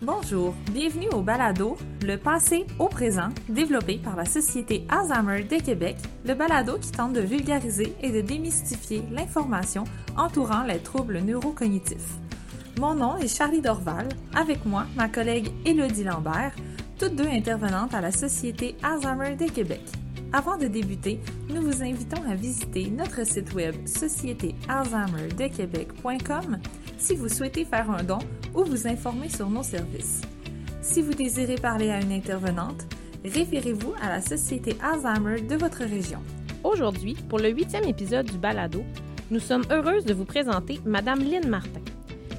Bonjour, bienvenue au Balado, le passé au présent, développé par la Société Alzheimer de Québec, le balado qui tente de vulgariser et de démystifier l'information entourant les troubles neurocognitifs. Mon nom est Charlie Dorval, avec moi ma collègue Élodie Lambert, toutes deux intervenantes à la Société Alzheimer de Québec. Avant de débuter, nous vous invitons à visiter notre site web sociétéalzheimerdequebec.com si vous souhaitez faire un don ou vous informer sur nos services. Si vous désirez parler à une intervenante, référez-vous à la Société Alzheimer de votre région. Aujourd'hui, pour le huitième épisode du Balado, nous sommes heureuses de vous présenter Madame Lynn Martin.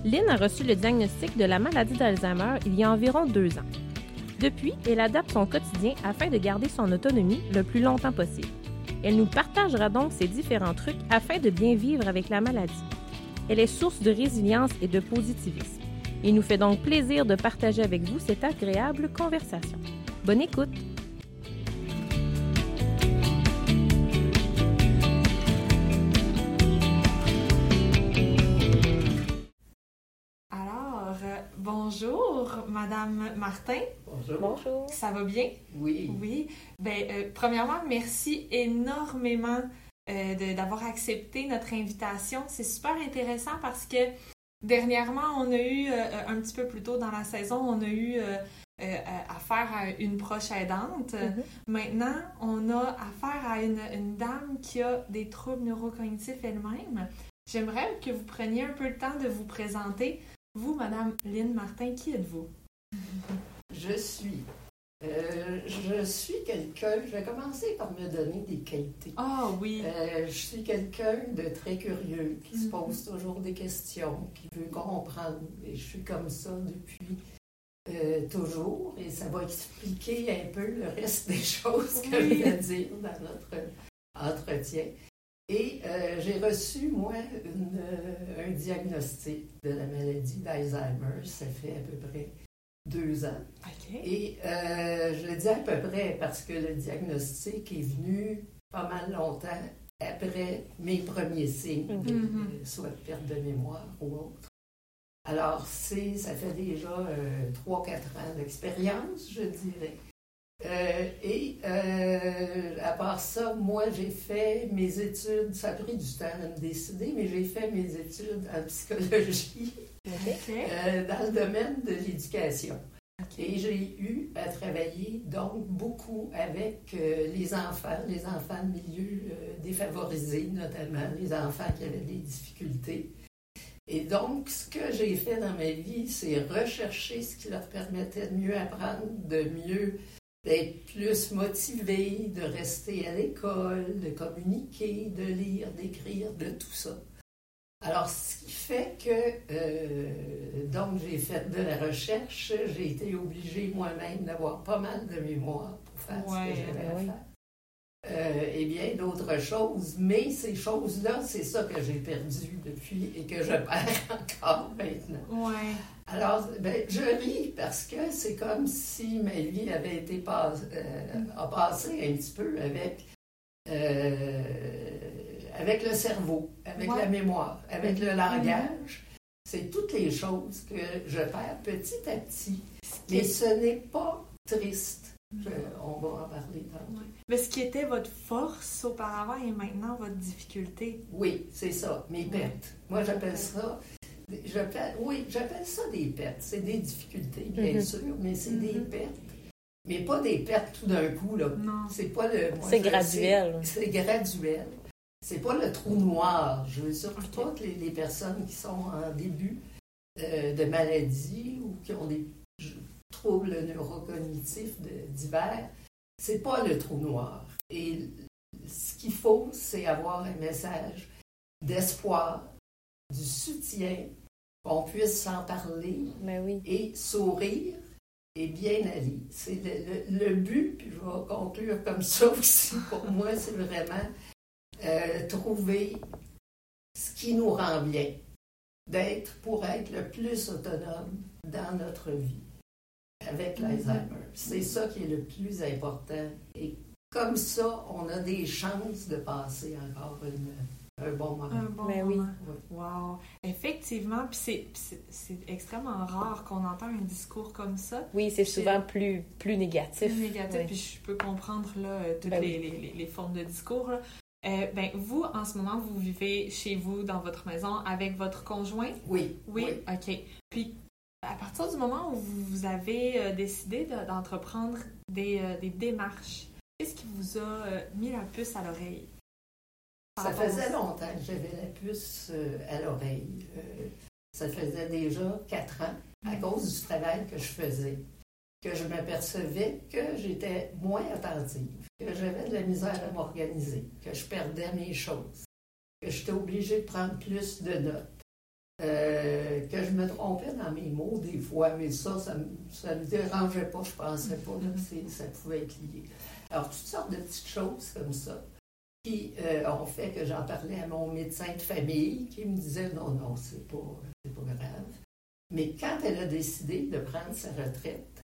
Lynn a reçu le diagnostic de la maladie d'Alzheimer il y a environ deux ans. Depuis, elle adapte son quotidien afin de garder son autonomie le plus longtemps possible. Elle nous partagera donc ses différents trucs afin de bien vivre avec la maladie. Elle est source de résilience et de positivisme. Il nous fait donc plaisir de partager avec vous cette agréable conversation. Bonne écoute! Alors, euh, bonjour, Madame Martin. Bonjour. Bonjour! Ça va bien? Oui. Oui. Ben, euh, premièrement, merci énormément euh, de- d'avoir accepté notre invitation. C'est super intéressant parce que dernièrement, on a eu, euh, un petit peu plus tôt dans la saison, on a eu euh, euh, affaire à une proche aidante. Mhm. Maintenant, on a affaire à une, une dame qui a des troubles neurocognitifs elle-même. J'aimerais que vous preniez un peu le temps de vous présenter. Vous, Madame Lynn Martin, qui êtes-vous? Je suis. Euh, je suis quelqu'un. Je vais commencer par me donner des qualités. Ah oui. Euh, je suis quelqu'un de très curieux, qui se Mhm. pose toujours des questions, qui veut comprendre. Et je suis comme ça depuis euh, toujours. Et ça va expliquer un peu le reste des choses que je vais dire dans notre entretien. Et euh, j'ai reçu, moi, une, euh, un diagnostic de la maladie d'Alzheimer. Ça fait à peu près deux ans. Et euh, je le dis à peu près parce que le diagnostic est venu pas mal longtemps après mes premiers signes, Mhm. de- soit de perte de mémoire ou autre. Alors, c'est, ça fait déjà euh, 3-4 ans d'expérience, je dirais. Euh, et euh, à part ça, moi, j'ai fait mes études, ça a pris du temps à me décider, mais j'ai fait mes études en psychologie Euh, dans le domaine de l'éducation. Et j'ai eu à travailler donc beaucoup avec euh, les enfants, les enfants de milieux euh, défavorisés notamment, les enfants qui avaient des difficultés. Et donc, ce que j'ai fait dans ma vie, c'est rechercher ce qui leur permettait de mieux apprendre, de mieux d'être plus motivés, de rester à l'école, de communiquer, de lire, d'écrire, de tout ça. Alors, ce qui fait que, euh, donc, j'ai fait de la recherche, j'ai été obligée moi-même d'avoir pas mal de mémoire pour faire Ouais, ce que j'avais à oui. faire. Euh, et bien d'autres choses, mais ces choses-là, c'est ça que j'ai perdu depuis et que je perds encore maintenant. Ouais. Alors, ben, je ris parce que c'est comme si ma vie avait été pas, euh, a passé un petit peu avec, euh, avec le cerveau, avec Ouais. la mémoire, avec le langage. C'est toutes les choses que je perds petit à petit. Mais ce n'est pas triste. Je- on va en parler tantôt. Ouais. Mais ce qui était votre force auparavant et maintenant votre difficulté. Oui, c'est ça, mes Ouais. pertes. Moi, j'appelle ça. j'appelle- oui, j'appelle ça des pertes. C'est des difficultés, bien Mhm. sûr, mais c'est des Mhm. pertes. Mais pas des pertes tout d'un coup, là. Non. C'est pas le. moi, C'est graduel. sais, C'est graduel. C'est pas le trou noir. Je veux pas que les, les personnes qui sont en début euh, de maladie ou qui ont des troubles neurocognitifs de- divers, c'est pas le trou noir. Et ce qu'il faut, c'est avoir un message d'espoir, du soutien, qu'on puisse s'en parler Ben oui. et sourire et bien aller. C'est le, le- le but, puis je vais conclure comme ça aussi, pour moi, c'est vraiment euh, trouver ce qui nous rend bien, d'être pour être le plus autonome dans notre vie avec l'Alzheimer. C'est ça qui est le plus important. Et comme ça, on a des chances de passer encore une un bon moment. Un bon Ben oui. moment. Wow. Effectivement, puis c'est- extrêmement rare qu'on entend un discours comme ça. Oui, c'est souvent plus, plus négatif. Négatif, Oui. puis je peux comprendre là, euh, toutes Ben les, oui. les- les- les formes de discours. là. Euh, ben, vous, en ce moment, vous vivez chez vous, dans votre maison, avec votre conjoint? Oui, Oui, OK. Puis, à partir du moment où vous avez euh, décidé de- d'entreprendre des, euh, des démarches, qu'est-ce qui vous a euh, mis la puce à l'oreille? Ça faisait longtemps que j'avais la puce à l'oreille. Ça faisait déjà quatre ans, à Mm. cause du travail que je faisais, que je m'apercevais que j'étais moins attentive, que j'avais de la misère à m'organiser, que je perdais mes choses, que j'étais obligée de prendre plus de notes, euh, que je me trompais dans mes mots des fois, mais ça, ça ne me dérangeait pas, je pensais pas que ça pouvait être lié. Alors, toutes sortes de petites choses comme ça qui euh, ont fait que j'en parlais à mon médecin de famille qui me disait non, non, c'est pas, pas grave. Mais quand elle a décidé de prendre sa retraite,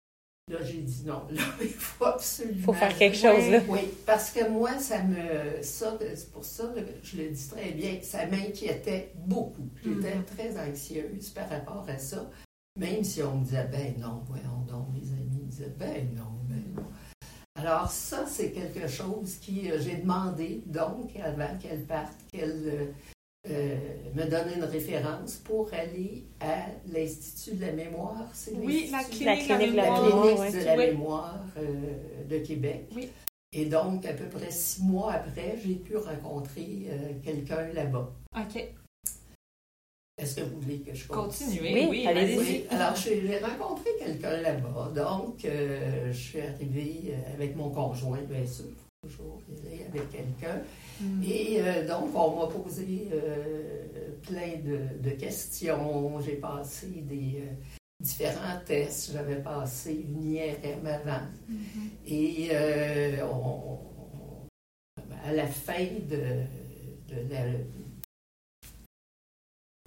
là, j'ai dit non, là, il faut absolument. faut faire quelque chose, là. Oui, parce que moi, ça me. Ça, c'est pour ça que je le dis très bien, ça m'inquiétait beaucoup. J'étais Mhm. très anxieuse par rapport à ça. Même si on me disait, ben non, voyons donc, mes amis me disaient, ben non, ben non. Alors, ça, c'est quelque chose qui, euh, j'ai demandé, donc, avant qu'elle parte, qu'elle euh, euh, me donne une référence pour aller à l'Institut de la mémoire. C'est Oui, la clinique, La clinique de la la mémoire. mémoire, clinique ouais. de la Oui. mémoire euh, de Québec. Oui. Et donc, à peu près six mois après, j'ai pu rencontrer euh, quelqu'un là-bas. OK. Est-ce que vous voulez que je continue? Continuez. Oui, Oui, allez-y. Oui, alors j'ai rencontré quelqu'un là-bas. Donc, euh, je suis arrivée avec mon conjoint, bien sûr, toujours aller avec quelqu'un. Mm. Et euh, donc, on m'a posé euh, plein de, de questions. J'ai passé des euh, différents tests. J'avais passé une IRM avant. Mhm. Et euh, on- on- à la fin de, de la.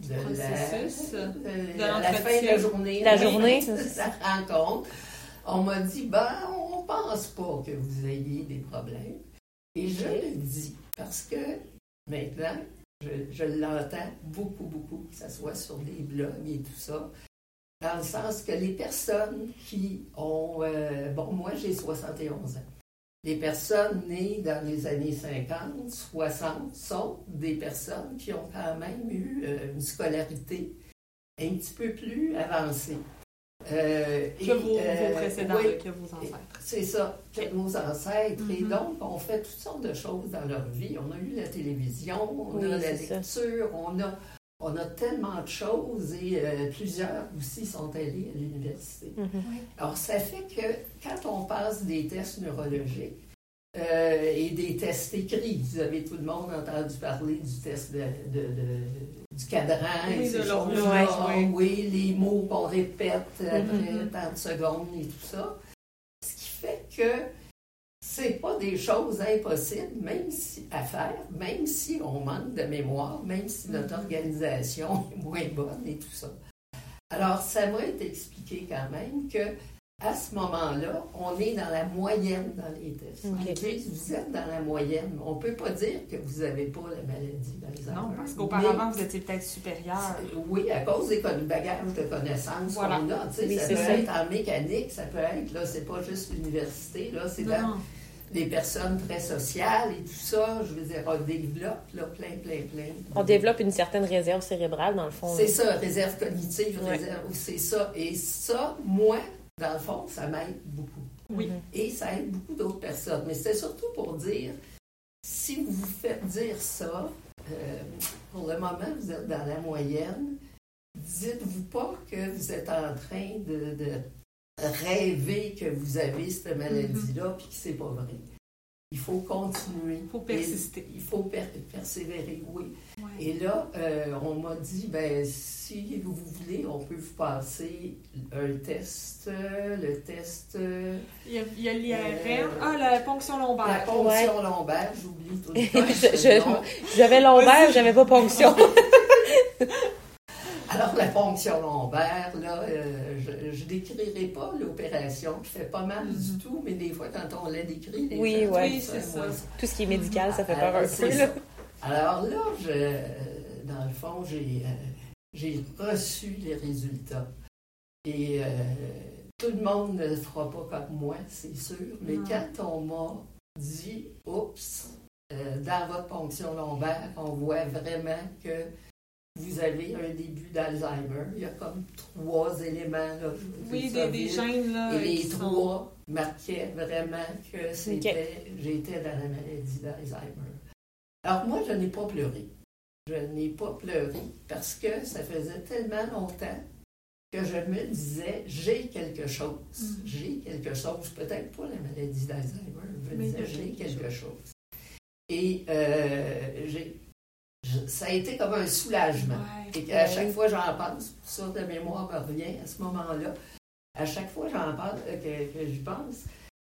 De processus, la, de à la fin de la journée, La journée. la rencontre, on m'a dit ben, on pense pas que vous ayez des problèmes. Et je le dis parce que maintenant, je, l'entends beaucoup, beaucoup, que ce soit sur des blogs et tout ça, dans le sens que les personnes qui ont. euh, bon, moi, j'ai 71 ans. Les personnes nées dans les années 50, 60 sont des personnes qui ont quand même eu euh, une scolarité un petit peu plus avancée. Euh, Que et, vos, euh, vos précédents, oui, là, que vos ancêtres. c'est ça, que nos ancêtres. Et Mhm. donc, on fait toutes sortes de choses dans leur vie. On a eu la télévision, on Oui, a la ça. lecture, on a, on a tellement de choses et euh, plusieurs aussi sont allés à l'université. Mhm. Alors, ça fait que quand on passe des tests neurologiques euh, et des tests écrits, vous avez tout le monde entendu parler du test de, de- de- du cadran Oui, de choses-là. oui. Oui, les mots qu'on répète après Mhm. tant de secondes et tout ça. Ce qui fait que c'est pas des choses impossibles, même si à faire, même si on manque de mémoire, même si notre Mhm. organisation est moins bonne et tout ça. Alors, ça m'a été expliqué quand même que à ce moment-là, on est dans la moyenne dans les tests. Vous êtes dans la moyenne. On ne peut pas dire que vous n'avez pas la maladie d'Alzheimer. Non, parce qu'auparavant, vous étiez peut-être supérieur. oui, à cause des bagages de connaissances Voilà. qu'on a. Tu sais, Oui, ça c'est peut ça. être en mécanique, ça peut être, là, c'est pas juste l'université, là, c'est dans des personnes très sociales et tout ça. Je veux dire, on développe là, plein, plein, plein. On développe une certaine réserve cérébrale, dans le fond. C'est ça, réserve cognitive, Ouais. réserve, c'est ça. Et ça, moi, dans le fond, ça m'aide beaucoup. Oui. Mhm. Et ça aide beaucoup d'autres personnes. Mais c'est surtout pour dire, si vous vous faites dire ça, euh, pour le moment, vous êtes dans la moyenne, dites-vous pas que vous êtes en train de, de rêver que vous avez cette maladie-là, puis que c'est pas vrai. Il faut continuer. Il faut persister. Et il faut per- persévérer, oui. Ouais. Et là, euh, on m'a dit, ben, si vous voulez, on peut vous passer un test, euh, le test, euh, Il y a- il y a l'IRM. Euh, Ah, la ponction la lombaire. ponction lombaire, j'oublie tout le temps. J'avais lombaire, j'avais pas ponction. Alors, la ponction lombaire, là, euh, je ne décrirai pas l'opération qui fait pas mal du Mhm. tout, mais des fois, quand on la décrit, les Oui, gens ouais. Oui, c'est ça. Tout ce qui est médical, ça fait Ah, peur un c'est peu. Là. Alors là, je, dans le fond, j'ai j'ai reçu les résultats. Et tout le monde ne le fera pas comme moi, c'est sûr. Mais quand on m'a dit, oups, dans votre ponction lombaire, on voit vraiment que vous avez un début d'Alzheimer. Il y a comme trois éléments. Là, oui, des, des, gènes. Là, et les trois marquaient vraiment que c'était, j'étais dans la maladie d'Alzheimer. Alors moi, je n'ai pas pleuré. Je n'ai pas pleuré parce que ça faisait tellement longtemps que je me disais, j'ai quelque chose. Mm. J'ai quelque chose. Peut-être pas la maladie d'Alzheimer. Je me disais, j'ai quelque chose. Et euh, j'ai ça a été comme un soulagement. et à chaque fois j'en pense, pour ça la mémoire me revient à ce moment-là, à chaque fois j'en parle, euh, que, que j'y pense,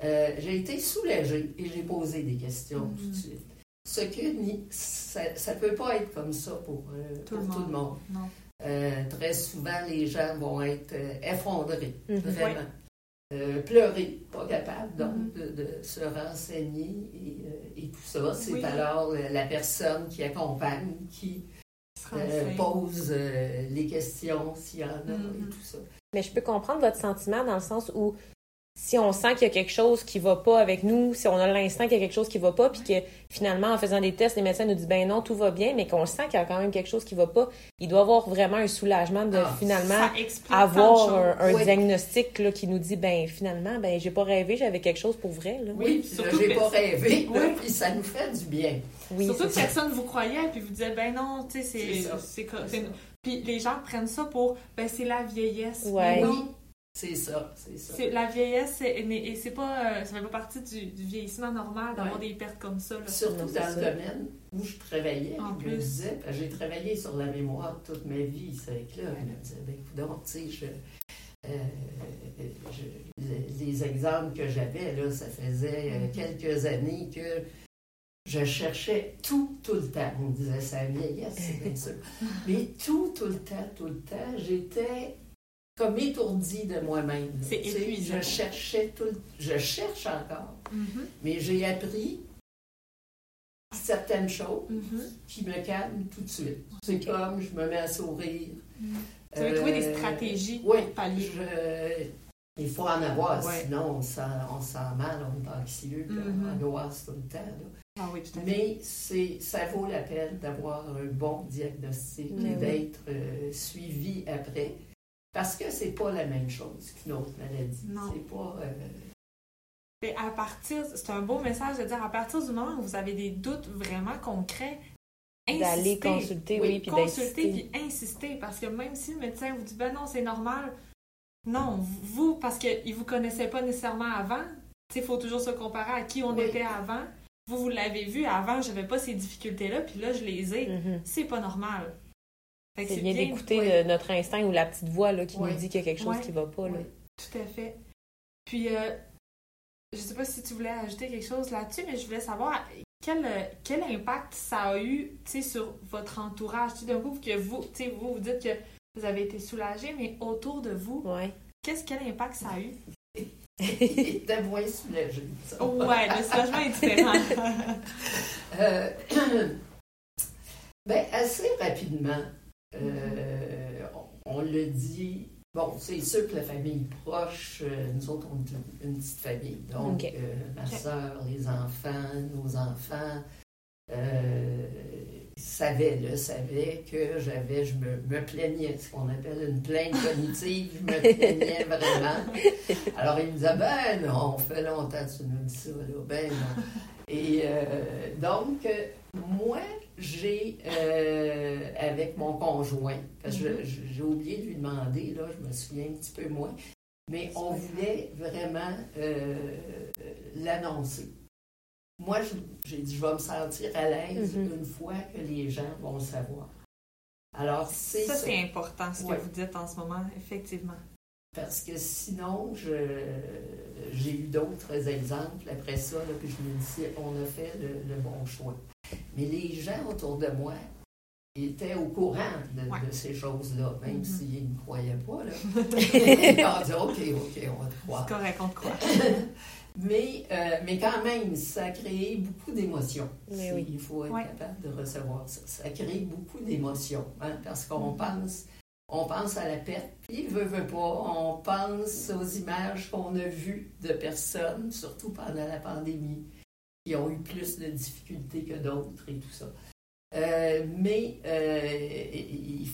euh, j'ai été soulagée et j'ai posé des questions tout de mm. suite. Ce que ça ne peut pas être comme ça pour, euh, tout, le monde. très souvent, les gens vont être effondrés, mm-hmm. vraiment. Euh, pleurer, pas capable donc mm-hmm. de, se renseigner et, euh, tout ça. C'est alors la personne qui accompagne qui euh, pose les questions s'il y en a et mm-hmm. tout ça. Mais je peux comprendre votre sentiment dans le sens où si on sent qu'il y a quelque chose qui va pas avec nous, si on a l'instinct qu'il y a quelque chose qui va pas, puis que finalement, en faisant des tests, les médecins nous disent ben non, tout va bien, mais qu'on sent qu'il y a quand même quelque chose qui va pas, il doit avoir vraiment un soulagement de ah, finalement avoir un, diagnostic là, qui nous dit ben finalement, ben j'ai pas rêvé, j'avais quelque chose pour vrai. Là. Oui, surtout j'ai pas rêvé, oui. puis ça nous fait du bien. Oui, surtout que personne vous croyait, puis vous disait ben non, tu sais, c'est. Puis les gens prennent ça pour ben c'est la vieillesse. Ouais. C'est ça, c'est ça. la vieillesse, et c'est pas, euh, ça fait pas partie du, vieillissement normal d'avoir des pertes comme ça. Surtout dans le domaine où je travaillais, en je me disais, j'ai travaillé sur la mémoire toute ma vie, c'est que là, je me disais, ben écoute, tu sais, euh, les, exemples que j'avais, là, ça faisait euh, mm-hmm. quelques années que je cherchais tout, tout le temps. On disait ça vieillesse, c'est bien sûr. Mais tout, tout le temps, tout le temps, j'étais comme étourdi de moi-même. C'est épuisant. Je cherchais tout, je cherche encore, mm-hmm. mais j'ai appris certaines choses mm-hmm. qui me calment tout de suite. C'est comme je me mets à sourire. Mm. Tu veux trouver des euh, stratégies oui, pour pallier. il faut en avoir, sinon on sent, mal, on est anxieux, on mm-hmm. angoisse tout le temps. Ah oui, tout à fait. Mais ça vaut la peine d'avoir un bon diagnostic et d'être euh, suivi après. Parce que c'est pas la même chose qu'une autre maladie. Non. C'est pas. Euh, à partir, c'est un beau message de dire à partir du moment où vous avez des doutes vraiment concrets, d'aller consulter, oui, puis consulter puis insister parce que même si le médecin vous dit ben non c'est normal, non vous parce qu'il vous connaissait pas nécessairement avant, il faut toujours se comparer à qui on était avant. Vous vous l'avez vu avant, j'avais pas ces difficultés là, puis là je les ai. Mm-hmm. C'est pas normal. C'est bien, d'écouter notre instinct ou la petite voix là, qui nous dit qu'il y a quelque chose qui va pas. Là. Tout à fait. Puis, euh, je sais pas si tu voulais ajouter quelque chose là-dessus, mais je voulais savoir quel, quel impact ça a eu sur votre entourage? D'un coup, que vous, vous, vous dites que vous avez été soulagé, mais autour de vous, qu'est-ce quel impact ça a eu? T'es moins soulagé. Ouais, le soulagement est différent. euh, ben, assez rapidement, euh, on, le dit. Bon, c'est sûr que la famille proche, euh, nous autres, on est une, petite famille. Donc, euh, ma soeur, les enfants, nos enfants, savaient, le savaient que j'avais, je me, me plaignais, ce qu'on appelle une plainte cognitive, je me plaignais vraiment. Alors, ils me disaient, ben non, on fait longtemps que tu nous dis ça, là, ben non. Et donc, moi, j'ai, euh, avec mon conjoint, parce que mm-hmm. j'ai oublié de lui demander, là, je me souviens un petit peu moins, mais on voulait vraiment euh, l'annoncer. Moi, j'ai dit, je vais me sentir à l'aise mm-hmm. une fois que les gens vont le savoir. Alors, c'est ça. c'est important, ce que vous dites en ce moment, effectivement. Parce que sinon, j'ai eu d'autres exemples après ça, là, puis je me dis, on a fait le bon choix. Mais les gens autour de moi étaient au courant de, ces choses-là, même mm-hmm. s'ils ne croyaient pas. Là. Ils ont dit OK, OK, on va te croire. C'est correct, on te croit. Mais, euh, mais quand même, ça a créé beaucoup d'émotions. Oui. Il faut être Ouais. capable de recevoir ça. Ça crée beaucoup d'émotions, hein, parce qu'on Mhm. pense, on pense à la perte, puis veut, veut pas, on pense aux images qu'on a vues de personnes, surtout pendant la pandémie, qui ont eu plus de difficultés que d'autres et tout ça. Euh, mais euh, il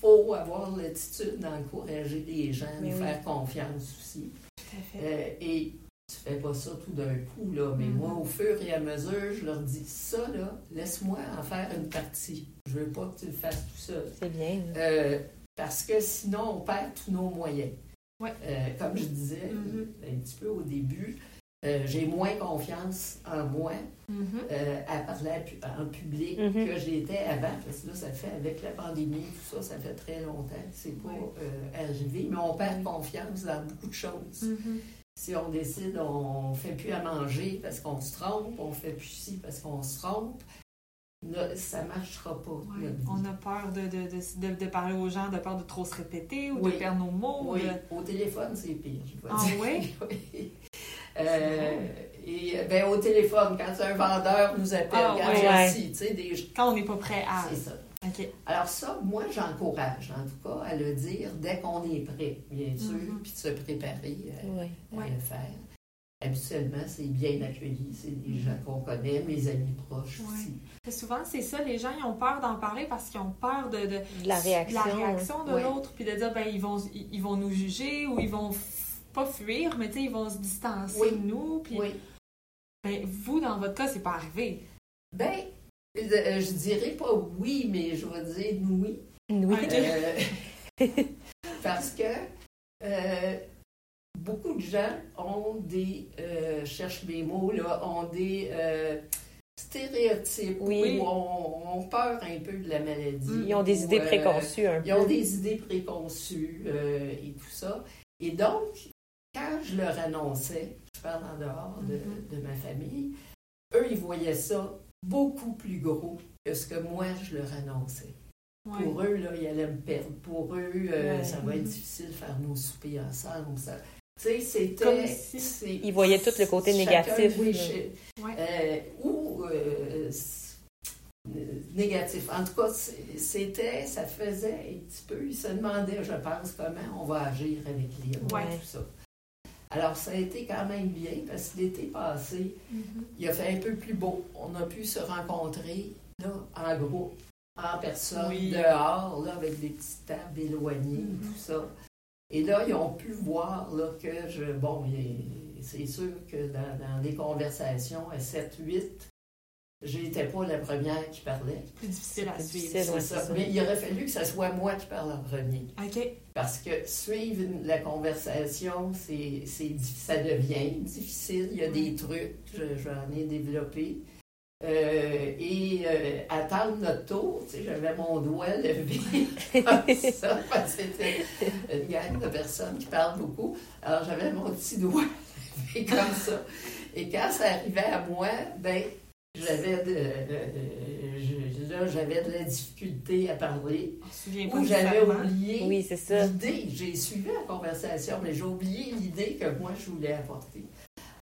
faut avoir l'attitude d'encourager les gens, Mais de oui. faire confiance aussi. Tout à fait. Euh, et tu fais pas ça tout d'un coup, là. Mais Mhm. moi, au fur et à mesure, je leur dis ça, là, laisse-moi en faire une partie. Je veux pas que tu le fasses tout seul. C'est bien. Euh, parce que sinon, on perd tous nos moyens. Ouais. Euh, comme je disais Mhm. un petit peu au début, euh, j'ai moins confiance en moi Mhm. euh, à parler en public Mhm. que j'étais avant. Parce que là, ça fait avec la pandémie, tout ça, ça fait très longtemps que c'est pas euh, arrivé. Mais on perd Oui. confiance dans beaucoup de choses. Si on décide, on ne fait plus à manger parce qu'on se trompe, on fait plus ci parce qu'on se trompe, ça ne marchera pas. Ouais. On a peur de, de, de, de- de parler aux gens, de peur de trop se répéter ou Oui. de perdre nos mots. Oui, de- au téléphone, c'est pire, je dois Ah dire. oui? Oui. Euh, et ben, au téléphone, quand un vendeur nous appelle, Ah, quand ouais. il y a Ouais. ci, tu sais, des gens. Quand on n'est pas prêt à. C'est ça. OK. Alors ça, moi, j'encourage, en tout cas, à le dire dès qu'on est prêt, bien sûr, Mhm. puis de se préparer à, Oui. à Ouais. le faire. Habituellement, c'est bien accueilli, c'est des Mhm. gens qu'on connaît, mes amis proches Ouais. aussi. Souvent, c'est ça, les gens, ils ont peur d'en parler parce qu'ils ont peur de, de, De la réaction. de, la réaction de Ouais. l'autre, puis de dire, ben, ils vont, ils, vont nous juger ou ils vont pas fuir, mais tu sais, ils vont se distancer Oui. de nous. Puis, Oui. ben, vous, dans votre cas, c'est pas arrivé. Ben, euh, je dirais pas oui, mais je vais dire oui. Oui. Euh, parce que euh, beaucoup de gens ont des, euh, cherche mes mots, là, ont des euh, stéréotypes Oui. ou ont, ont peur un peu de la maladie. Ils ont des ou, idées euh, préconçues un peu. Ils ont des idées préconçues et tout ça. Et donc, quand je leur annonçais, je parle en dehors de, Mhm. de ma famille, eux, ils voyaient ça beaucoup plus gros que ce que moi, je leur annonçais. Ouais. Pour eux, là, ils allaient me perdre. Pour eux, euh, Ouais. ça va être Mhm. difficile de faire nos soupers ensemble. Ça. Tu sais, c'était... Comme si- c'est- Ils voyaient tout le côté négatif, oui, euh, ou euh, négatif. En tout cas, c'était, ça faisait un petit peu, ils se demandaient, je pense, comment on va agir avec les Ouais. tout ça. Alors, ça a été quand même bien parce que l'été passé, Mhm. il a fait un peu plus beau. On a pu se rencontrer là, en groupe, en personne, Oui. dehors, là, avec des petites tables éloignées, Mhm. tout ça. Et là, ils ont pu voir là, que je. Bon, c'est sûr que dans, dans les conversations à 7-8, j'étais pas la première qui parlait. Plus difficile à suivre. difficile. ouais, C'est ça. Mais il aurait fallu que ce soit moi qui parle en premier. OK. Parce que suivre la conversation, c'est, ça devient difficile. Il y a des trucs, je- j'en ai développé. Euh, et euh, attendre notre tour, tu sais, j'avais mon doigt levé comme ça, parce que c'était une gang de personnes qui parlent beaucoup. Alors j'avais mon petit doigt levé comme ça. Et quand ça arrivait à moi, ben j'avais de, là, j'avais de la difficulté à parler. Ou j'avais oublié Oui, l'idée. J'ai suivi la conversation, mais j'ai oublié l'idée que moi, je voulais apporter.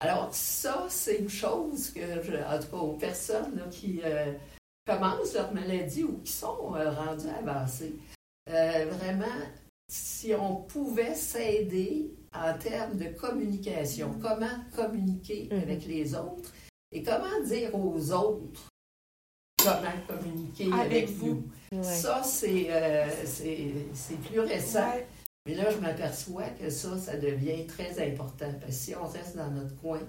Alors, ça, c'est une chose que, je, en tout cas, aux personnes là, qui euh, commencent leur maladie ou qui sont euh, rendues avancées, euh, vraiment, si on pouvait s'aider en termes de communication, Mhm. comment communiquer Mhm. avec les autres et comment dire aux autres comment communiquer avec, Avec vous. Ouais. Ça, c'est euh, plus récent. Ouais. Mais là, je m'aperçois que ça, ça devient très important. Parce que si on reste dans notre coin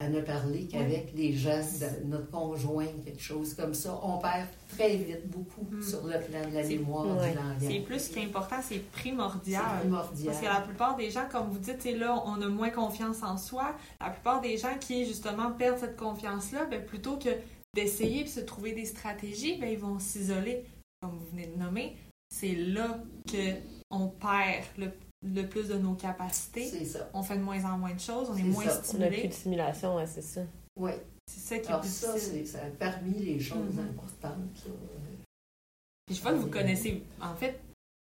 à ne parler qu'avec les gens, de- notre conjoint, quelque chose comme ça, on perd très vite beaucoup Mm. sur le plan de la mémoire Ouais. du langage. C'est plus qu'important, c'est C'est primordial. primordial. Parce que la plupart des gens, comme vous dites, c'est là, on a moins confiance en soi. La plupart des gens qui, justement, perdent cette confiance-là, ben, plutôt que d'essayer de se trouver des stratégies, ben, ils vont s'isoler, comme vous venez de nommer. C'est là que on perd le, le plus de nos capacités. C'est ça. On fait de moins en moins de choses, on est, moins ça. On n'a plus stimulé. de simulation, ouais, c'est ça. Oui. C'est ça qui est Alors plus ça, c'est ça, parmi les choses Mhm. importantes. Puis je vois que vous connaissez, en fait,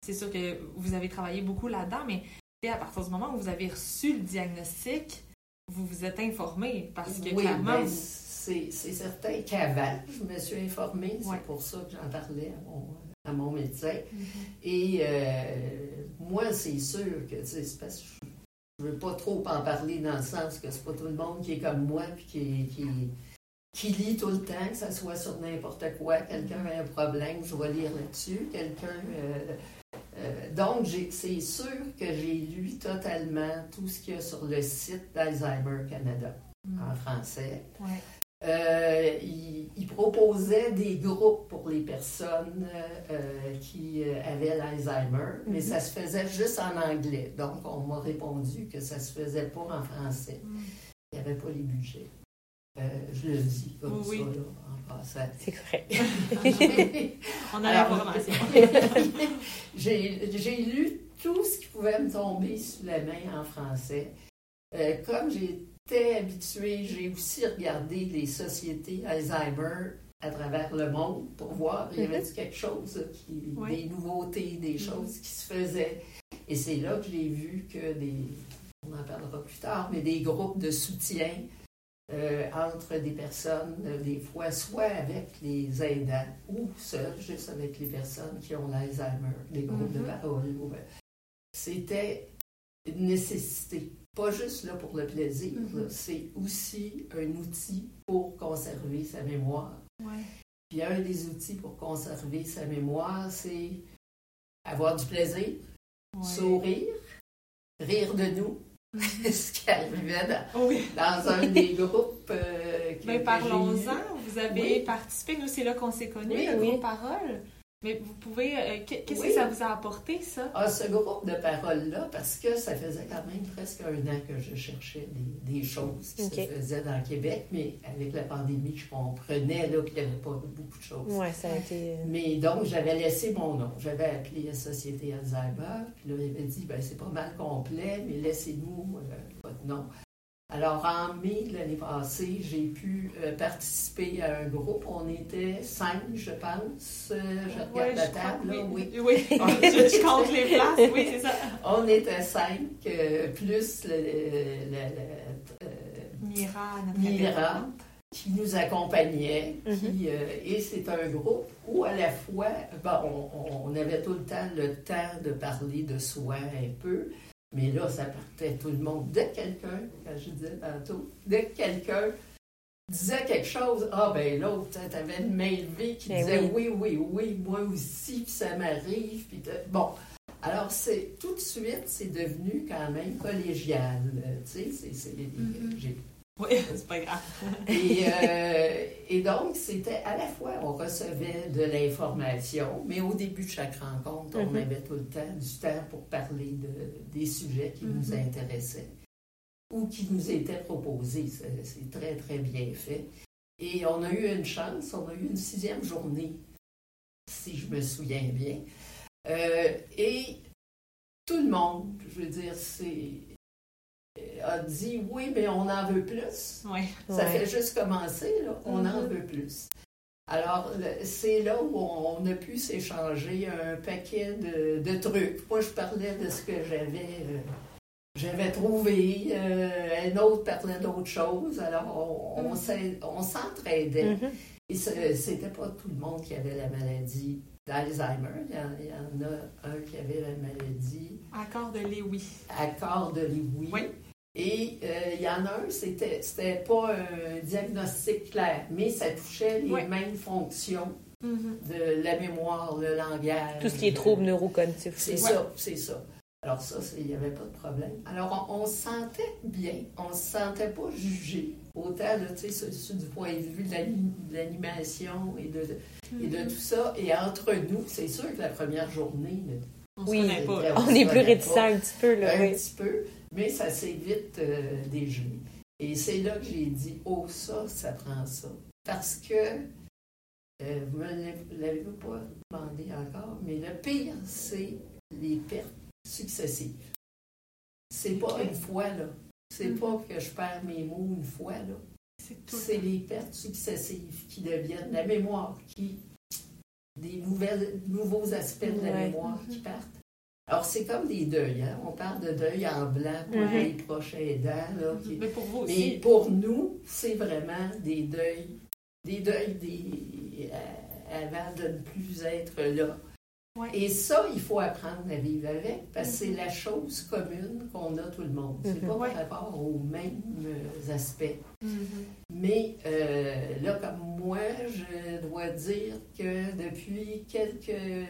c'est sûr que vous avez travaillé beaucoup là-dedans, mais à partir du moment où vous avez reçu le diagnostic, vous vous êtes informé parce que oui, clairement. ben, vous- c'est c'est certain qu'avant, je me suis informée. Ouais. C'est pour ça que j'en parlais à mon, à mon médecin. Mhm. Et euh, moi, c'est sûr que, tu sais, c'est parce que je ne veux pas trop en parler dans le sens que c'est pas tout le monde qui est comme moi puis qui, qui, qui lit tout le temps, que ça soit sur n'importe quoi. Quelqu'un a un problème, je vais lire là-dessus. Quelqu'un. euh, euh, donc, c'est sûr que j'ai lu totalement tout ce qu'il y a sur le site d'Alzheimer Canada en français. Mm. Ouais. Euh, il, il proposait des groupes pour les personnes euh, qui euh, avaient l'Alzheimer, mais Mhm. ça se faisait juste en anglais. Donc, on m'a répondu que ça se faisait pas en français. Mm. Il n'y avait pas les budgets. Euh, je le dis comme Oui. ça, là, en passant. C'est correct. On a l'information. j'ai j'ai lu tout ce qui pouvait me tomber sous la main en français. Euh, comme j'étais habituée, j'ai aussi regardé les sociétés Alzheimer à travers le monde pour voir il y avait quelque chose, qui, Oui. des nouveautés, des choses qui se faisaient. Et c'est là que j'ai vu que des, on en parlera plus tard, mais des groupes de soutien euh, entre des personnes, euh, des fois soit avec les aidants ou seuls, juste avec les personnes qui ont l'Alzheimer, des groupes de Mhm. parole. euh, C'était une nécessité, pas juste là pour le plaisir, Mhm. c'est aussi un outil pour conserver sa mémoire. Ouais. Puis un des outils pour conserver sa mémoire, c'est avoir du plaisir, Ouais. sourire, rire de nous, Mhm. ce qui arrivait dans, Oui. dans un des groupes euh, que, Ben, parlons-en. Vous avez Oui. participé. Nous, c'est là qu'on s'est connus, Oui, le groupe Parole. Mais vous pouvez. euh, qu'est- Qu'est-ce Oui. que ça vous a apporté, ça? Ah, ce groupe de paroles-là, parce que ça faisait quand même presque un an que je cherchais des, des choses qui Ok. se faisaient dans le Québec, mais avec la pandémie, je comprenais là, qu'il n'y avait pas beaucoup de choses. Ouais, ça a été. euh, Mais donc, j'avais laissé mon nom. J'avais appelé la Société Alzheimer, puis là, il avait dit, ben, c'est pas mal complet, mais laissez-nous euh, votre nom. Alors, en mai de l'année passée, j'ai pu euh, participer à un groupe. On était cinq, je pense. Euh, je regarde Ouais, la je table, là, oui. oui. Oui, je, je compte les places, oui, c'est ça. On était cinq, euh, plus le, le- le- Mira, qui nous accompagnait. Mhm. qui, et c'est un groupe où à la fois, ben, on, on avait tout le temps le temps de parler de soi un peu, mais là, ça partait tout le monde. Dès que quelqu'un, quand je disais tantôt, dès que quelqu'un disait quelque chose, ah ben l'autre, t'avais une main levée qui Ben disait oui. oui. oui, oui, moi aussi, puis ça m'arrive, puis de- bon. Alors, c'est tout de suite, c'est devenu quand même collégial. euh, Tu sais, c'est- Mhm. Oui, c'est pas grave. et, euh, et donc, c'était à la fois, on recevait de l'information, mais au début de chaque rencontre, on Mhm. avait tout le temps du temps pour parler de, des sujets qui nous Mhm. intéressaient ou qui nous étaient proposés. C'est c'est très, très bien fait. Et on a eu une chance, on a eu une sixième journée, si je me souviens bien. Euh, et tout le monde, je veux dire, c'est a dit oui, mais on en veut plus. Oui. Ça ouais. fait juste commencer, là. on en Mhm. veut plus. Alors, c'est là où on a pu s'échanger un paquet de, de trucs. Moi, je parlais de ce que j'avais euh, j'avais trouvé. euh, un autre parlait d'autres choses. Alors, on, on Mhm. on s'entraidait. Mhm. Et ce- c'était pas tout le monde qui avait la maladie d'Alzheimer. Il y, en, il y en a un qui avait la maladie Accord de Lewy. corps de Lewy. Oui. Et euh, il y en a un, c'était, c'était pas un diagnostic clair, mais ça touchait les Oui. mêmes fonctions Mhm. de la mémoire, le langage. Tout ce qui est trouble neurocognitif. C'est ça, c'est ça. Alors ça, il n'y avait pas de problème. Alors on, on se sentait bien, on ne se sentait pas jugé. Autant, là, tu sais, sur, sur du point de vue de l'ani- de l'animation et de, et de Mhm. tout ça. Et entre nous, c'est sûr que la première journée, là, On se Oui. pas. là. On On se est plus réticent un petit peu, là. un oui. petit peu, mais ça s'est vite euh. Et c'est là que j'ai dit, oh ça, ça prend ça. Parce que, euh, vous ne l'avez pas demandé encore, mais le pire, c'est les pertes successives. C'est pas une fois, là. C'est Mhm. pas que je perds mes mots une fois, là. C'est les pertes successives qui deviennent la mémoire, qui des nouvelles, nouveaux aspects de la Ouais. mémoire qui Mhm. partent. Alors, c'est comme des deuils. Hein? On parle de deuil en blanc pour les proches aidants. Là, qui- Mais pour vous Mais aussi. pour nous, c'est vraiment des deuils, des deuils des, euh, avant de ne plus être là. Ouais. Et ça, il faut apprendre à vivre avec parce que c'est Mhm. la chose commune qu'on a tout le monde. C'est Mhm. pas par rapport aux mêmes aspects. Mhm. Mais euh, là, comme moi, je dois dire que depuis quelques,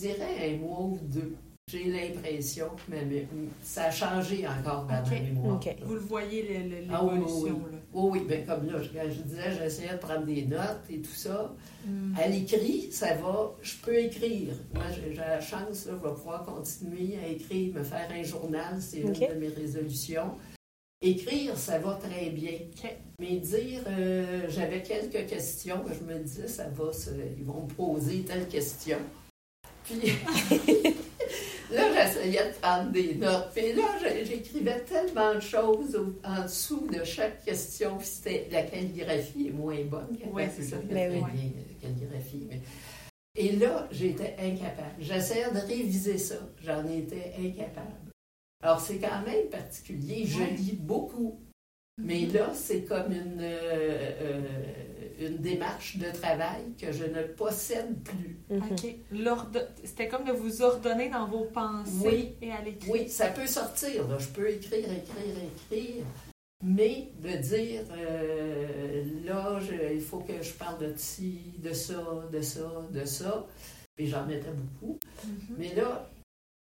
dirais un mois ou deux, j'ai l'impression que ma mé- ça a changé encore dans Ok. ma mémoire. Vous le voyez, le- Ah oui, oui, l'évolution. oui. là. Oui, oui, bien comme là, je, quand je disais, j'essayais de prendre des notes et tout ça. Mhm. À l'écrit, ça va, je peux écrire. Moi, j'ai la chance, là, je vais pouvoir continuer à écrire, me faire un journal, c'est Ok. une de mes résolutions. Écrire, ça va très bien. Mais dire, euh, j'avais quelques questions, je me disais, ça va, ils vont me poser telle question. Puis là, j'essayais de prendre des notes. Puis là, j'écrivais tellement de choses au- en dessous de chaque question. Puis c'était, la calligraphie est moins bonne. Ouais, c'est ça. Je fais Ben oui. bien, la calligraphie. mais- Et là, j'étais incapable. J'essayais de réviser ça. J'en étais incapable. Alors, c'est quand même particulier. Je lis beaucoup. Mais Mhm. là, c'est comme une, euh, euh, une démarche de travail que je ne possède plus. Mhm. OK. C'était comme de vous ordonner dans vos pensées Oui. et à l'écrit. Oui, ça peut sortir. là. Je peux écrire, écrire, écrire. Mais de dire, euh, là, je- il faut que je parle de ci, de ça, de ça, de ça. Puis j'en mettais beaucoup. Mhm. Mais là,